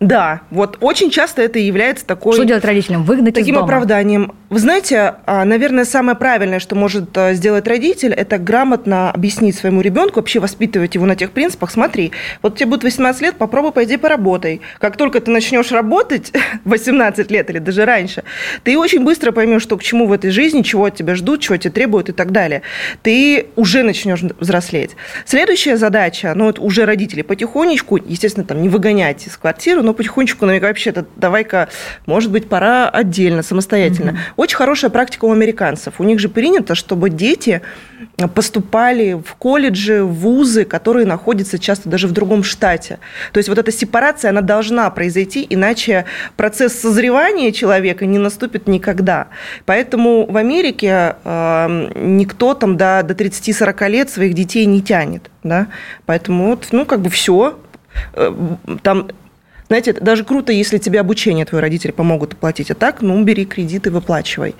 Да, вот очень часто это и является такой... Что делать родителям? Выгнать Таким оправданием. Вы знаете, а, наверное, самое правильное, что может а, сделать родитель, это грамотно объяснить своему ребенку, вообще воспитывать его на тех принципах. Смотри, вот тебе будет 18 лет, попробуй, пойди поработай. Как только ты начнешь работать [laughs] 18 лет или даже раньше, ты очень быстро поймешь, что к чему в этой жизни, чего от тебя ждут, чего тебе требуют и так далее. Ты уже начнешь взрослеть. Следующая задача, ну, вот уже родители потихонечку, естественно, там не выгонять из квартиры, но потихонечку, ну, вообще-то давай-ка, может быть, пора отдельно, самостоятельно. Угу. Очень хорошая практика у американцев. У них же принято, чтобы дети поступали в колледжи, в вузы, которые находятся часто даже в другом штате. То есть вот эта сепарация, она должна произойти, иначе процесс созревания человека не наступит никогда. Поэтому в Америке э, никто там до, до 30-40 лет своих детей не тянет. Да? Поэтому вот, ну, как бы все. Э, там знаете, даже круто, если тебе обучение твои родители помогут оплатить. А так, ну, бери кредит и выплачивай.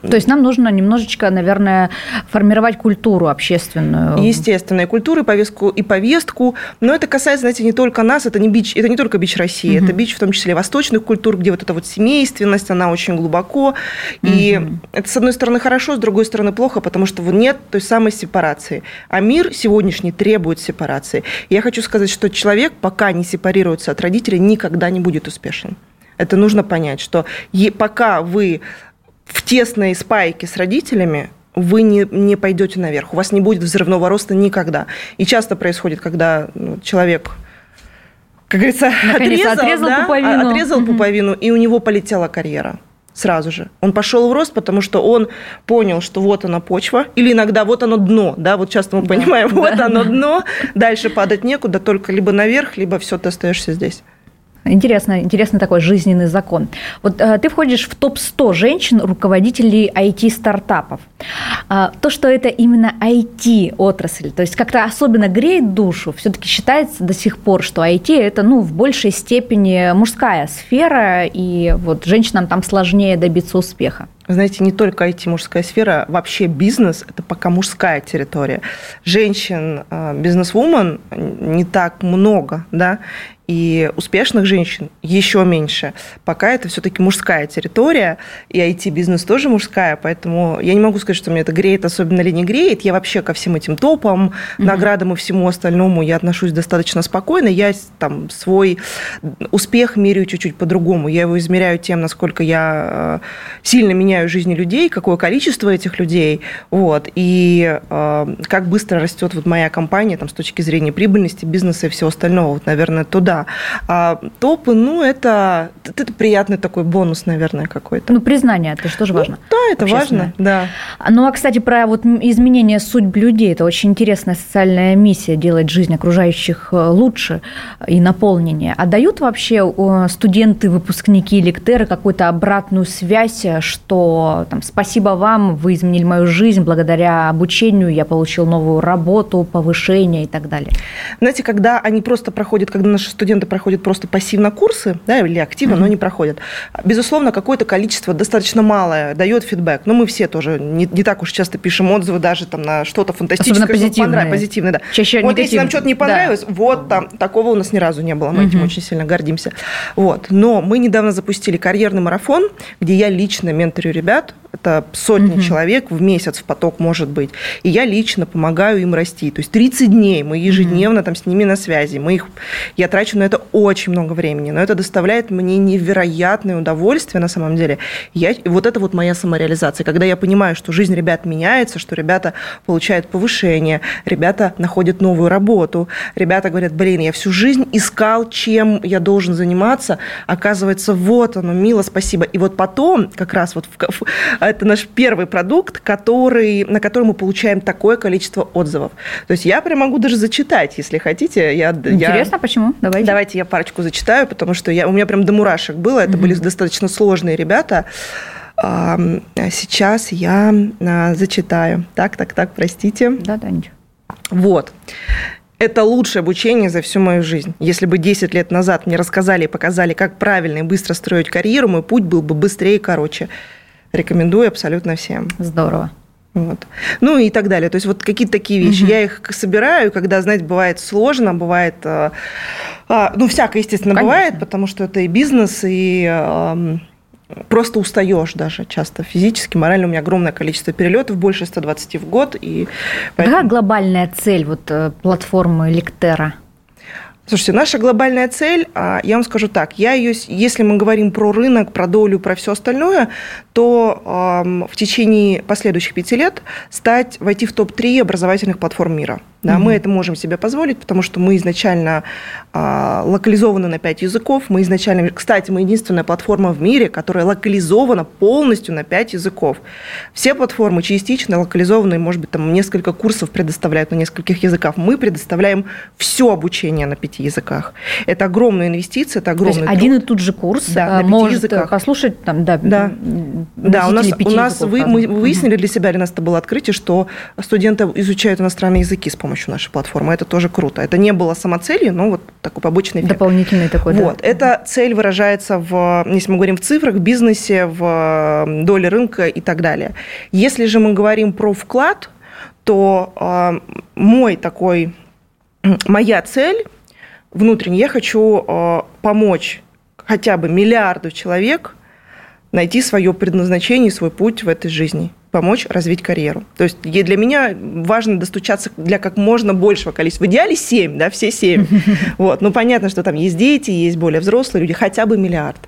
То есть нам нужно немножечко, наверное, формировать культуру общественную. Естественно, и культуру, и повестку, и повестку. Но это касается, знаете, не только нас, это не, бич, это не только бич России, угу. это бич в том числе восточных культур, где вот эта вот семейственность, она очень глубоко. И угу. это, с одной стороны, хорошо, с другой стороны, плохо, потому что нет той самой сепарации. А мир сегодняшний требует сепарации. И я хочу сказать, что человек, пока не сепарируется от родителей, никогда не будет успешен. Это нужно понять, что пока вы в тесной спайке с родителями, вы не, не пойдете наверх, у вас не будет взрывного роста никогда. И часто происходит, когда ну, человек как говорится, отрезал, отрезал да, пуповину, отрезал угу. пуповину, и у него полетела карьера сразу же. Он пошел в рост, потому что он понял, что вот она почва, или иногда вот оно дно, да, вот часто мы да, понимаем, [laughs] да, вот оно дно, дальше падать некуда, только либо наверх, либо все, ты остаешься здесь. Интересно, интересный такой жизненный закон. Вот э, ты входишь в топ-100 женщин, руководителей IT-стартапов. Э, то, что это именно IT-отрасль, то есть как-то особенно греет душу, все-таки считается до сих пор, что IT – это ну, в большей степени мужская сфера, и вот женщинам там сложнее добиться успеха. Знаете, не только IT мужская сфера, вообще бизнес – это пока мужская территория. Женщин, э, бизнес-вумен не так много, да, и успешных женщин еще меньше. Пока это все-таки мужская территория, и IT-бизнес тоже мужская, поэтому я не могу сказать, что мне это греет, особенно ли не греет. Я вообще ко всем этим топам, mm-hmm. наградам и всему остальному я отношусь достаточно спокойно. Я там свой успех меряю чуть-чуть по-другому. Я его измеряю тем, насколько я э, сильно меняю жизни людей, какое количество этих людей, вот, и э, как быстро растет вот моя компания там, с точки зрения прибыльности, бизнеса и всего остального. Вот, наверное, туда да. А топы, ну, это, это приятный такой бонус, наверное, какой-то. Ну, признание, это же тоже ну, важно. Да, это важно, да. Ну, а, кстати, про вот изменение судьб людей, это очень интересная социальная миссия, делать жизнь окружающих э, лучше и наполненнее. А дают вообще студенты, выпускники, лектеры какую-то обратную связь, что там, спасибо вам, вы изменили мою жизнь, благодаря обучению я получил новую работу, повышение и так далее? Знаете, когда они просто проходят, когда наши студенты студенты проходят просто пассивно курсы, да, или активно, mm-hmm. но не проходят. Безусловно, какое-то количество достаточно малое дает фидбэк. Но мы все тоже не, не так уж часто пишем отзывы даже там на что-то фантастическое. Особенно позитивное. Позитивное, да. Чаще вот если нам что-то не понравилось, да. вот там, такого у нас ни разу не было. Мы mm-hmm. этим очень сильно гордимся. Вот. Но мы недавно запустили карьерный марафон, где я лично менторю ребят, это сотни mm-hmm. человек в месяц в поток может быть. И я лично помогаю им расти. То есть 30 дней мы ежедневно mm-hmm. там с ними на связи. Мы их, я трачу на это очень много времени, но это доставляет мне невероятное удовольствие на самом деле. Я, вот это вот моя самореализация, когда я понимаю, что жизнь ребят меняется, что ребята получают повышение, ребята находят новую работу, ребята говорят, блин, я всю жизнь искал, чем я должен заниматься, оказывается, вот оно, мило, спасибо. И вот потом, как раз вот в, это наш первый продукт, который, на который мы получаем такое количество отзывов. То есть я прям могу даже зачитать, если хотите. Я, Интересно, я... почему? Давайте. Давайте я парочку зачитаю, потому что я, у меня прям до мурашек было. Это mm-hmm. были достаточно сложные ребята. Сейчас я а, зачитаю. Так, так, так, простите. Да, да, ничего. Вот. Это лучшее обучение за всю мою жизнь. Если бы 10 лет назад мне рассказали и показали, как правильно и быстро строить карьеру, мой путь был бы быстрее и короче. Рекомендую абсолютно всем. Здорово. Вот. Ну и так далее. То есть вот какие-то такие вещи. Угу. Я их собираю, когда, знаете, бывает сложно, бывает... Э, ну, всякое, естественно, Конечно. бывает, потому что это и бизнес, и... просто устаешь даже часто физически, морально. У меня огромное количество перелетов, больше 120 в год. И поэтому... Какая глобальная цель вот, э, платформы Ликтера? Слушайте, наша глобальная цель, а, я вам скажу так, я ее, если мы говорим про рынок, про долю, про все остальное, то в течение последующих пяти лет стать, войти в топ-3 образовательных платформ мира. Да, угу. Мы это можем себе позволить, потому что мы изначально а, локализованы на 5 языков. Мы изначально, кстати, мы единственная платформа в мире, которая локализована полностью на 5 языков. Все платформы частично локализованы, может быть, там несколько курсов предоставляют на нескольких языках. Мы предоставляем все обучение на 5 языках. Это огромная инвестиция, это огромный То есть один и тот же курс да, на может языках. послушать там, да, да. Да, у нас, у нас вы, мы выяснили для себя, для нас это было открытие, что студенты изучают иностранные языки с помощью помощью нашей платформы. Это тоже круто. Это не было самоцелью, но вот такой побочный эффект. Дополнительный такой, вот. да. Эта цель выражается в, если мы говорим в цифрах, в бизнесе, в доле рынка и так далее. Если же мы говорим про вклад, то э, мой такой, моя цель внутренняя, я хочу э, помочь хотя бы миллиарду человек найти свое предназначение, свой путь в этой жизни – помочь развить карьеру. То есть для меня важно достучаться для как можно большего количества. В идеале 7, да, все 7. [laughs] Вот. Ну, понятно, что там есть дети, есть более взрослые люди, хотя бы миллиард.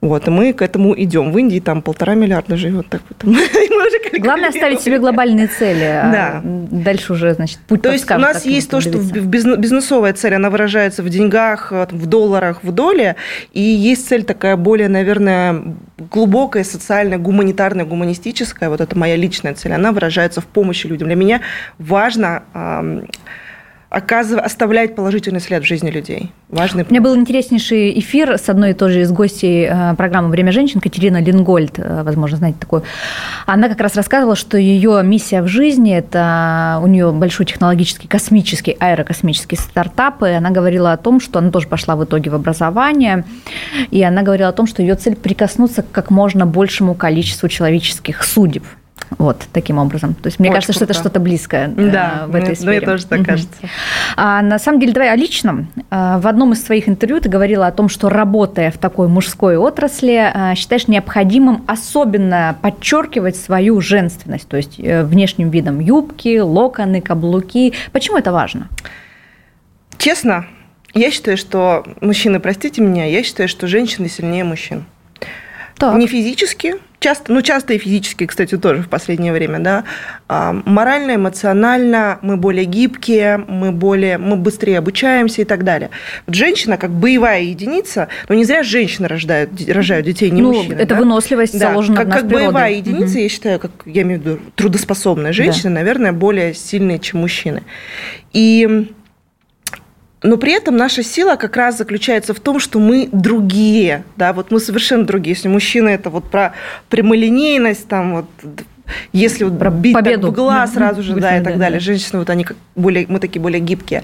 Вот, и мы к этому идем. В Индии там полтора миллиарда живет. Так вот. [laughs] Главное ставить себе глобальные цели. А да. дальше уже, значит, путь То есть у нас есть то, что бизнесовая цель, она выражается в деньгах, в долларах, в доле. И есть цель такая более, наверное, глубокая, социальная, гуманитарная, гуманистическая. Вот это моя личная цель. Она выражается в помощи людям. Для меня важно оказывать, оставлять положительный след в жизни людей. Важный. У меня был интереснейший эфир с одной и той же из гостей э, программы «Время женщин» Катерина Лингольд, э, возможно, знаете такую. Она как раз рассказывала, что ее миссия в жизни – это у нее большой технологический, космический, аэрокосмический стартап, и она говорила о том, что она тоже пошла в итоге в образование, и она говорила о том, что ее цель – прикоснуться к как можно большему количеству человеческих судеб – вот, таким образом. То есть мне Очень кажется, круто. что это что-то близкое да, э, в этой сфере. Мне тоже так кажется. А, на самом деле, давай о личном. А, в одном из своих интервью ты говорила о том, что работая в такой мужской отрасли, а, считаешь необходимым особенно подчеркивать свою женственность, то есть э, внешним видом юбки, локоны, каблуки. Почему это важно? Честно, я считаю, что мужчины, простите меня, я считаю, что женщины сильнее мужчин. Так. Не физически, часто, ну часто и физически, кстати, тоже в последнее время, да, а, морально, эмоционально мы более гибкие, мы более, мы быстрее обучаемся и так далее. Вот женщина как боевая единица, но не зря женщины рождают, рожают детей, не ну, мужчины. Это да? выносливость да. заложена как, в нас как боевая единица, угу. я считаю, как я имею в виду трудоспособная женщина, да. наверное, более сильные, чем мужчины. И но при этом наша сила как раз заключается в том, что мы другие, да, вот мы совершенно другие. Если мужчина это вот про прямолинейность, там вот если вот про бить победу так в глаз сразу же, да, и так далее. Женщины вот они как более, мы такие более гибкие.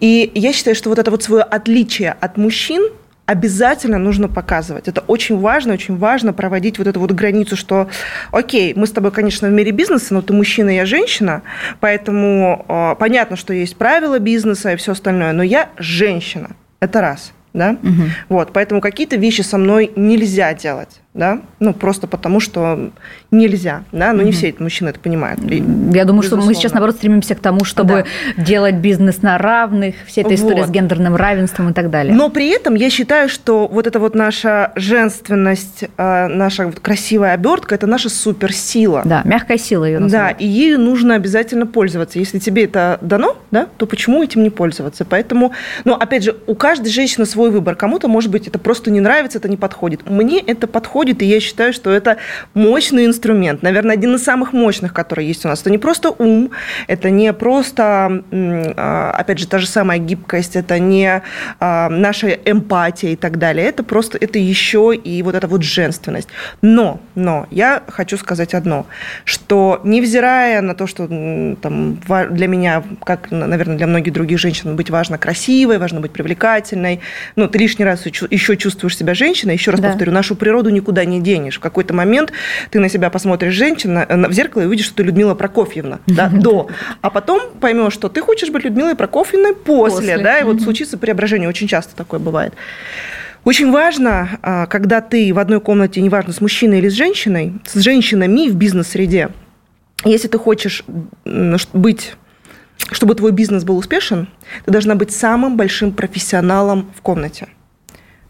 И я считаю, что вот это вот свое отличие от мужчин, обязательно нужно показывать. Это очень важно, очень важно проводить вот эту вот границу, что, окей, мы с тобой, конечно, в мире бизнеса, но ты мужчина, я женщина, поэтому э, понятно, что есть правила бизнеса и все остальное, но я женщина. Это раз. Да? Угу. Вот, поэтому какие-то вещи со мной нельзя делать да, ну просто потому что нельзя, да, но не все эти мужчины это понимают. Я думаю, Безусловно. что мы сейчас наоборот стремимся к тому, чтобы да. делать бизнес на равных, вся эта история вот. с гендерным равенством и так далее. Но при этом я считаю, что вот эта вот наша женственность, э, наша вот красивая обертка, это наша суперсила. Да, мягкая сила ее называют. Да, и ею нужно обязательно пользоваться. Если тебе это дано, да, то почему этим не пользоваться? Поэтому, ну, опять же, у каждой женщины свой выбор. Кому-то, может быть, это просто не нравится, это не подходит. Мне это подходит происходит, и я считаю, что это мощный инструмент, наверное, один из самых мощных, который есть у нас. Это не просто ум, это не просто, а, опять же, та же самая гибкость, это не а, наша эмпатия и так далее, это просто, это еще и вот эта вот женственность. Но, но, я хочу сказать одно, что невзирая на то, что там, для меня, как, наверное, для многих других женщин, быть важно красивой, важно быть привлекательной, ну, ты лишний раз еще чувствуешь себя женщиной, еще раз да. повторю, нашу природу никуда никуда не денешь. В какой-то момент ты на себя посмотришь женщина э, в зеркало и увидишь, что ты Людмила Прокофьевна [laughs] да, до. А потом поймешь, что ты хочешь быть Людмилой Прокофьевной после, после. да, и вот случится преображение. Очень часто такое бывает. Очень важно, а, когда ты в одной комнате, неважно, с мужчиной или с женщиной, с женщинами в бизнес-среде, если ты хочешь быть чтобы твой бизнес был успешен, ты должна быть самым большим профессионалом в комнате.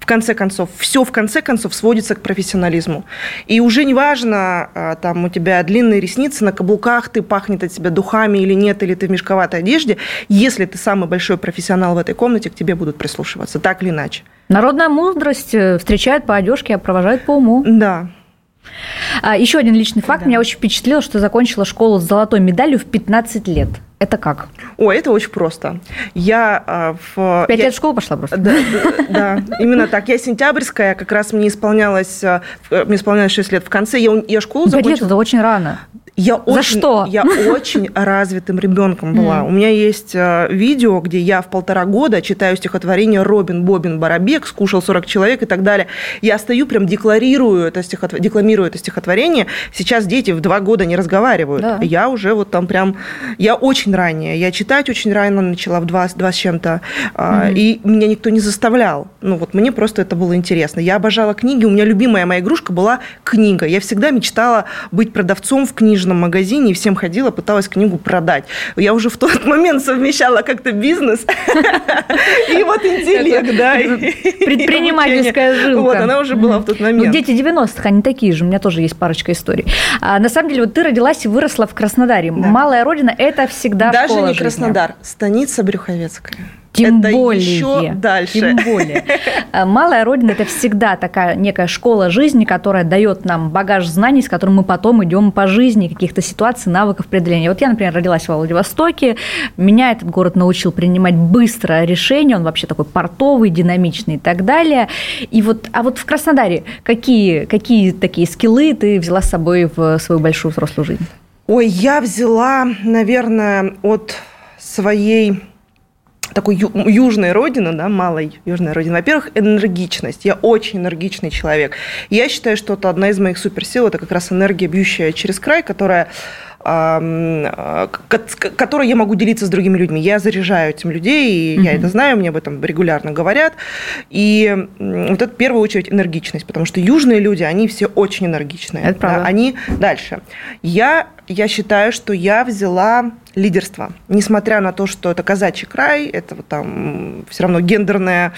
В конце концов, все в конце концов сводится к профессионализму. И уже не важно, а, там у тебя длинные ресницы на каблуках, ты пахнет от тебя духами или нет, или ты в мешковатой одежде. Если ты самый большой профессионал в этой комнате, к тебе будут прислушиваться, так или иначе. Народная мудрость э, встречает по одежке, а провожает по уму. Да, а, еще один личный факт. Да. Меня очень впечатлило, что закончила школу с золотой медалью в 15 лет. Это как? О, это очень просто. Я э, в... Пять я... лет в школу пошла просто? Да, да, да, именно так. Я сентябрьская, как раз мне исполнялось, э, мне исполнялось 6 лет в конце. Я, я школу закончила. лет, это очень рано. Я За очень, что? Я очень [laughs] развитым ребенком была. У меня есть э, видео, где я в полтора года читаю стихотворение «Робин Бобин Барабек», «Скушал 40 человек» и так далее. Я стою, прям декларирую это стихотворение, декламирую это стихотворение. Сейчас дети в два года не разговаривают. Да. Я уже вот там прям... Я очень ранняя. Я читать очень рано начала, в два, два с чем-то. Mm-hmm. И меня никто не заставлял. Ну вот мне просто это было интересно. Я обожала книги. У меня любимая моя игрушка была книга. Я всегда мечтала быть продавцом в книжном книжном магазине и всем ходила, пыталась книгу продать. Я уже в тот момент совмещала как-то бизнес [laughs] и вот интеллект, да. [laughs] Предпринимательская жилка. Вот, она уже была в тот момент. Ну, дети 90-х, они такие же, у меня тоже есть парочка историй. А, на самом деле, вот ты родилась и выросла в Краснодаре. Малая родина – это всегда Даже не Краснодар, станица Брюховецкая. Тем это более. еще дальше. Тем более. Э, Малая Родина – это всегда такая некая школа жизни, которая дает нам багаж знаний, с которым мы потом идем по жизни, каких-то ситуаций, навыков преодоления. Вот я, например, родилась во Владивостоке, меня этот город научил принимать быстро решения, он вообще такой портовый, динамичный и так далее. И вот, а вот в Краснодаре какие, какие такие скиллы ты взяла с собой в свою большую взрослую жизнь? Ой, я взяла, наверное, от своей такой ю, южной родины, да, малой южной родины. Во-первых, энергичность. Я очень энергичный человек. Я считаю, что это одна из моих суперсил, это как раз энергия, бьющая через край, которая которой я могу делиться с другими людьми. Я заряжаю этим людей, и mm-hmm. я это знаю, мне об этом регулярно говорят. И вот это в первую очередь энергичность, потому что южные люди, они все очень энергичные. Это правда. Да, они дальше. Я, я считаю, что я взяла лидерство. Несмотря на то, что это казачий край, это вот там все равно гендерная,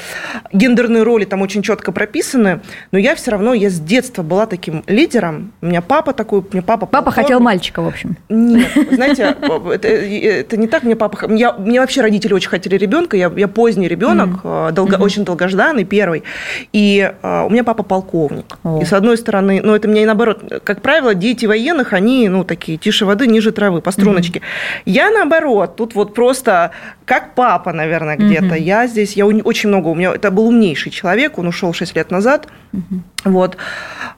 гендерные роли там очень четко прописаны, но я все равно, я с детства была таким лидером. У меня папа такой, у меня папа... Папа полковник. хотел мальчика, в общем. Нет, знаете, это, это не так, мне папа... Я, мне вообще родители очень хотели ребенка, я, я поздний ребенок, mm-hmm. долго, mm-hmm. очень долгожданный, первый, и а, у меня папа полковник. Oh. И с одной стороны, ну это мне и наоборот, как правило, дети военных, они, ну, такие тише воды, ниже травы, по струночке. Mm-hmm. Я, наоборот, тут вот просто как папа, наверное, где-то. Mm-hmm. Я здесь, я очень много, у меня, это был умнейший человек, он ушел 6 лет назад, mm-hmm. вот,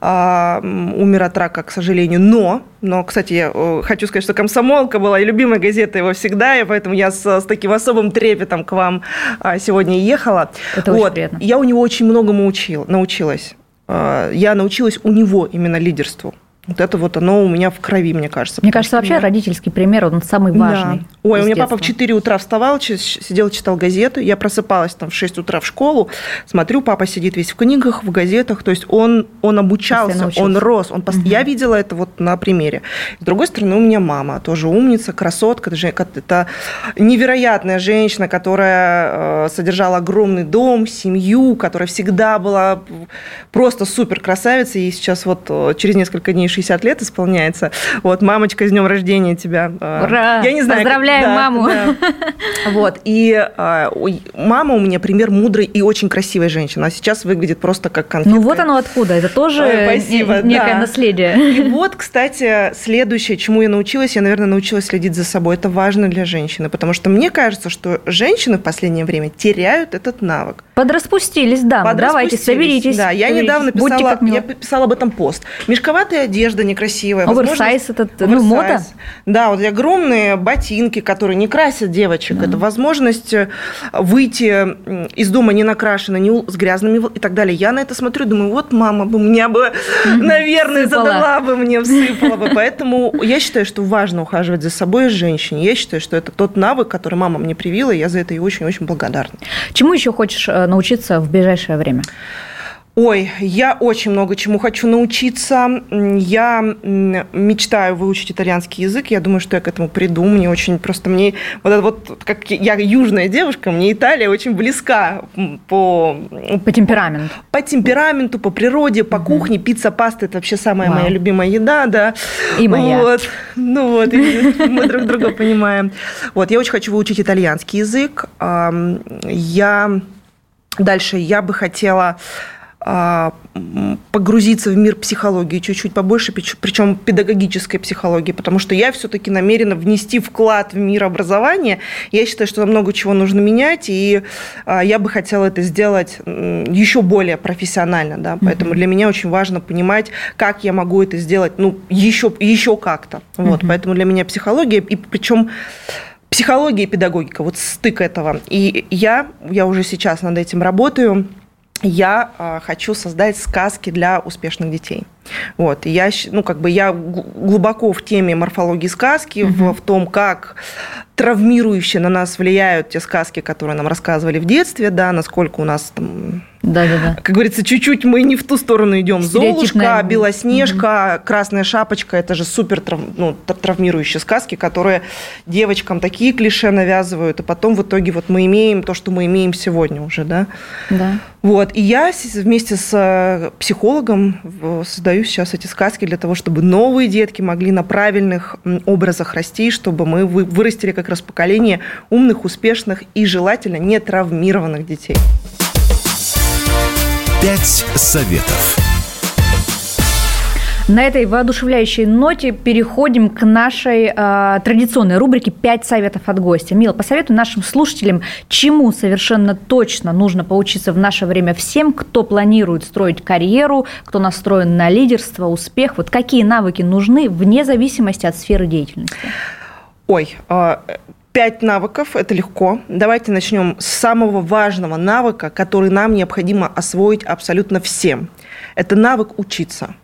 а, умер от рака, к сожалению, но, но, кстати, я э, хочу сказать, что «Комсомолка» была и любимая газета его всегда, и поэтому я с, с таким особым трепетом к вам а, сегодня ехала. Это вот. очень приятно. Я у него очень многому учил, научилась. А, я научилась у него именно лидерству. Вот это вот оно у меня в крови, мне кажется. Мне кажется, вообще родительский пример, он самый важный. Да. Ой, у меня папа в 4 утра вставал, сидел, читал газеты. Я просыпалась там в 6 утра в школу, смотрю, папа сидит весь в книгах, в газетах. То есть он, он обучался, он рос. Он пост... угу. Я видела это вот на примере. С другой стороны, у меня мама тоже умница, красотка. Это невероятная женщина, которая э, содержала огромный дом, семью, которая всегда была просто супер красавицей. И сейчас вот э, через несколько дней 60 лет исполняется. Вот, мамочка, с днем рождения тебя. А, Ура! Я не знаю. Поздравляем да, маму. Да. Вот, и а, мама у меня пример мудрой и очень красивой женщины. А сейчас выглядит просто как конфетка. Ну вот оно откуда. Это тоже Ой, спасибо, некое да. наследие. И вот, кстати, следующее, чему я научилась, я, наверное, научилась следить за собой. Это важно для женщины, потому что мне кажется, что женщины в последнее время теряют этот навык. Подраспустились, да. Подраспустились, Давайте, соберитесь. Да, я соберитесь. недавно писала, я писала об этом пост. Мешковатые одежды одежда некрасивая. Оверсайз это ну, мода? Да, вот огромные ботинки, которые не красят девочек. Да. Это возможность э, выйти из дома не накрашенной, не с грязными и так далее. Я на это смотрю, думаю, вот мама бы меня бы, [laughs] наверное, задала бы мне, всыпала бы. [laughs] Поэтому я считаю, что важно ухаживать за собой женщине. Я считаю, что это тот навык, который мама мне привила, и я за это ей очень-очень благодарна. Чему еще хочешь э, научиться в ближайшее время? Ой, я очень много чему хочу научиться. Я мечтаю выучить итальянский язык. Я думаю, что я к этому приду. Мне очень просто мне вот это вот как я южная девушка, мне Италия очень близка по по темпераменту. По темпераменту, по природе, по угу. кухне. Пицца, паста это вообще самая Вау. моя любимая еда, да. И моя. Вот. Ну вот, мы друг друга понимаем. Вот, я очень хочу выучить итальянский язык. Я дальше я бы хотела погрузиться в мир психологии чуть-чуть побольше, причем педагогической психологии, потому что я все-таки намерена внести вклад в мир образования. Я считаю, что много чего нужно менять, и а, я бы хотела это сделать еще более профессионально, да, поэтому mm-hmm. для меня очень важно понимать, как я могу это сделать, ну, еще, еще как-то. Вот, mm-hmm. поэтому для меня психология, и причем психология и педагогика, вот стык этого. И я, я уже сейчас над этим работаю, я э, хочу создать сказки для успешных детей. Вот, я, ну, как бы я глубоко в теме морфологии сказки, mm-hmm. в, в том, как травмирующе на нас влияют те сказки, которые нам рассказывали в детстве, да, насколько у нас там да, да, да. Как говорится, чуть-чуть мы не в ту сторону идем. Золушка, Белоснежка, угу. Красная шапочка это же супер трав, ну, травмирующие сказки, которые девочкам такие клише навязывают, и потом в итоге вот мы имеем то, что мы имеем сегодня уже, да. Да. Вот. И я вместе с э, психологом создаю сейчас эти сказки для того, чтобы новые детки могли на правильных образах расти, чтобы мы вырастили как раз поколение умных, успешных и желательно не травмированных детей. Пять советов. На этой воодушевляющей ноте переходим к нашей э, традиционной рубрике «Пять советов от гостя». Мила, посоветуй нашим слушателям, чему совершенно точно нужно поучиться в наше время всем, кто планирует строить карьеру, кто настроен на лидерство, успех. Вот какие навыки нужны вне зависимости от сферы деятельности? Ой, а, Пять навыков – это легко. Давайте начнем с самого важного навыка, который нам необходимо освоить абсолютно всем. Это навык учиться.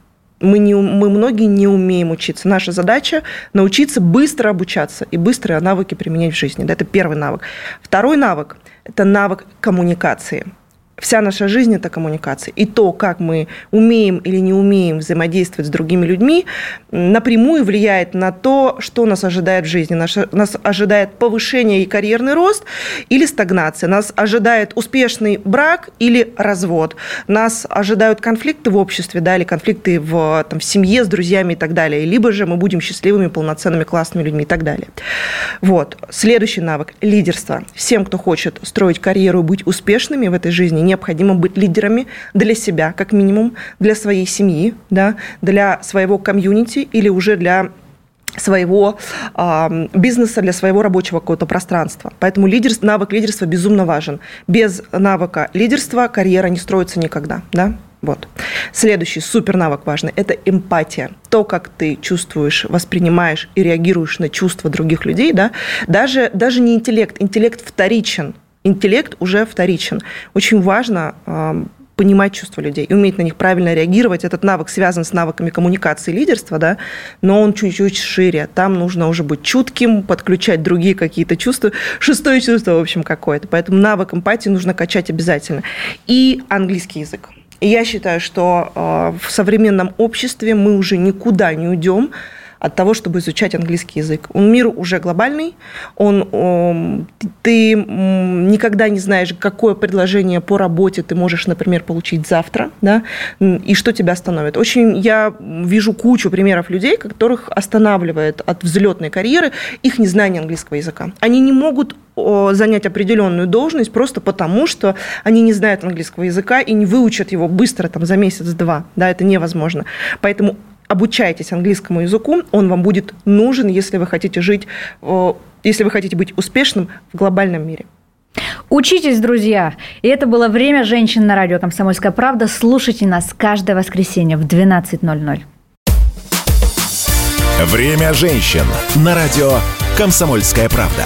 Мы, не, мы многие не умеем учиться. Наша задача – научиться быстро обучаться и быстрые навыки применять в жизни. Это первый навык. Второй навык – это навык коммуникации – вся наша жизнь – это коммуникация. И то, как мы умеем или не умеем взаимодействовать с другими людьми, напрямую влияет на то, что нас ожидает в жизни. Нас, нас ожидает повышение и карьерный рост или стагнация. Нас ожидает успешный брак или развод. Нас ожидают конфликты в обществе, да, или конфликты в, там, в семье с друзьями и так далее. Либо же мы будем счастливыми, полноценными, классными людьми и так далее. Вот. Следующий навык – лидерство. Всем, кто хочет строить карьеру и быть успешными в этой жизни, необходимо быть лидерами для себя, как минимум, для своей семьи, да, для своего комьюнити или уже для своего э, бизнеса, для своего рабочего какого-то пространства. Поэтому лидерство, навык лидерства безумно важен. Без навыка лидерства карьера не строится никогда. Да? Вот. Следующий супер навык важный – это эмпатия. То, как ты чувствуешь, воспринимаешь и реагируешь на чувства других людей, да? даже, даже не интеллект, интеллект вторичен – интеллект уже вторичен. Очень важно понимать чувства людей и уметь на них правильно реагировать. Этот навык связан с навыками коммуникации и лидерства, да, но он чуть-чуть шире. Там нужно уже быть чутким, подключать другие какие-то чувства. Шестое чувство, в общем, какое-то. Поэтому навык эмпатии нужно качать обязательно. И английский язык. Я считаю, что э, в современном обществе мы уже никуда не уйдем от того, чтобы изучать английский язык. Мир уже глобальный, он, ты никогда не знаешь, какое предложение по работе ты можешь, например, получить завтра, да, и что тебя остановит. Очень я вижу кучу примеров людей, которых останавливает от взлетной карьеры их незнание английского языка. Они не могут занять определенную должность просто потому, что они не знают английского языка и не выучат его быстро там, за месяц-два. Да, это невозможно. Поэтому обучайтесь английскому языку, он вам будет нужен, если вы хотите жить, если вы хотите быть успешным в глобальном мире. Учитесь, друзья! И это было «Время женщин» на радио «Комсомольская правда». Слушайте нас каждое воскресенье в 12.00. Время женщин на радио «Комсомольская правда».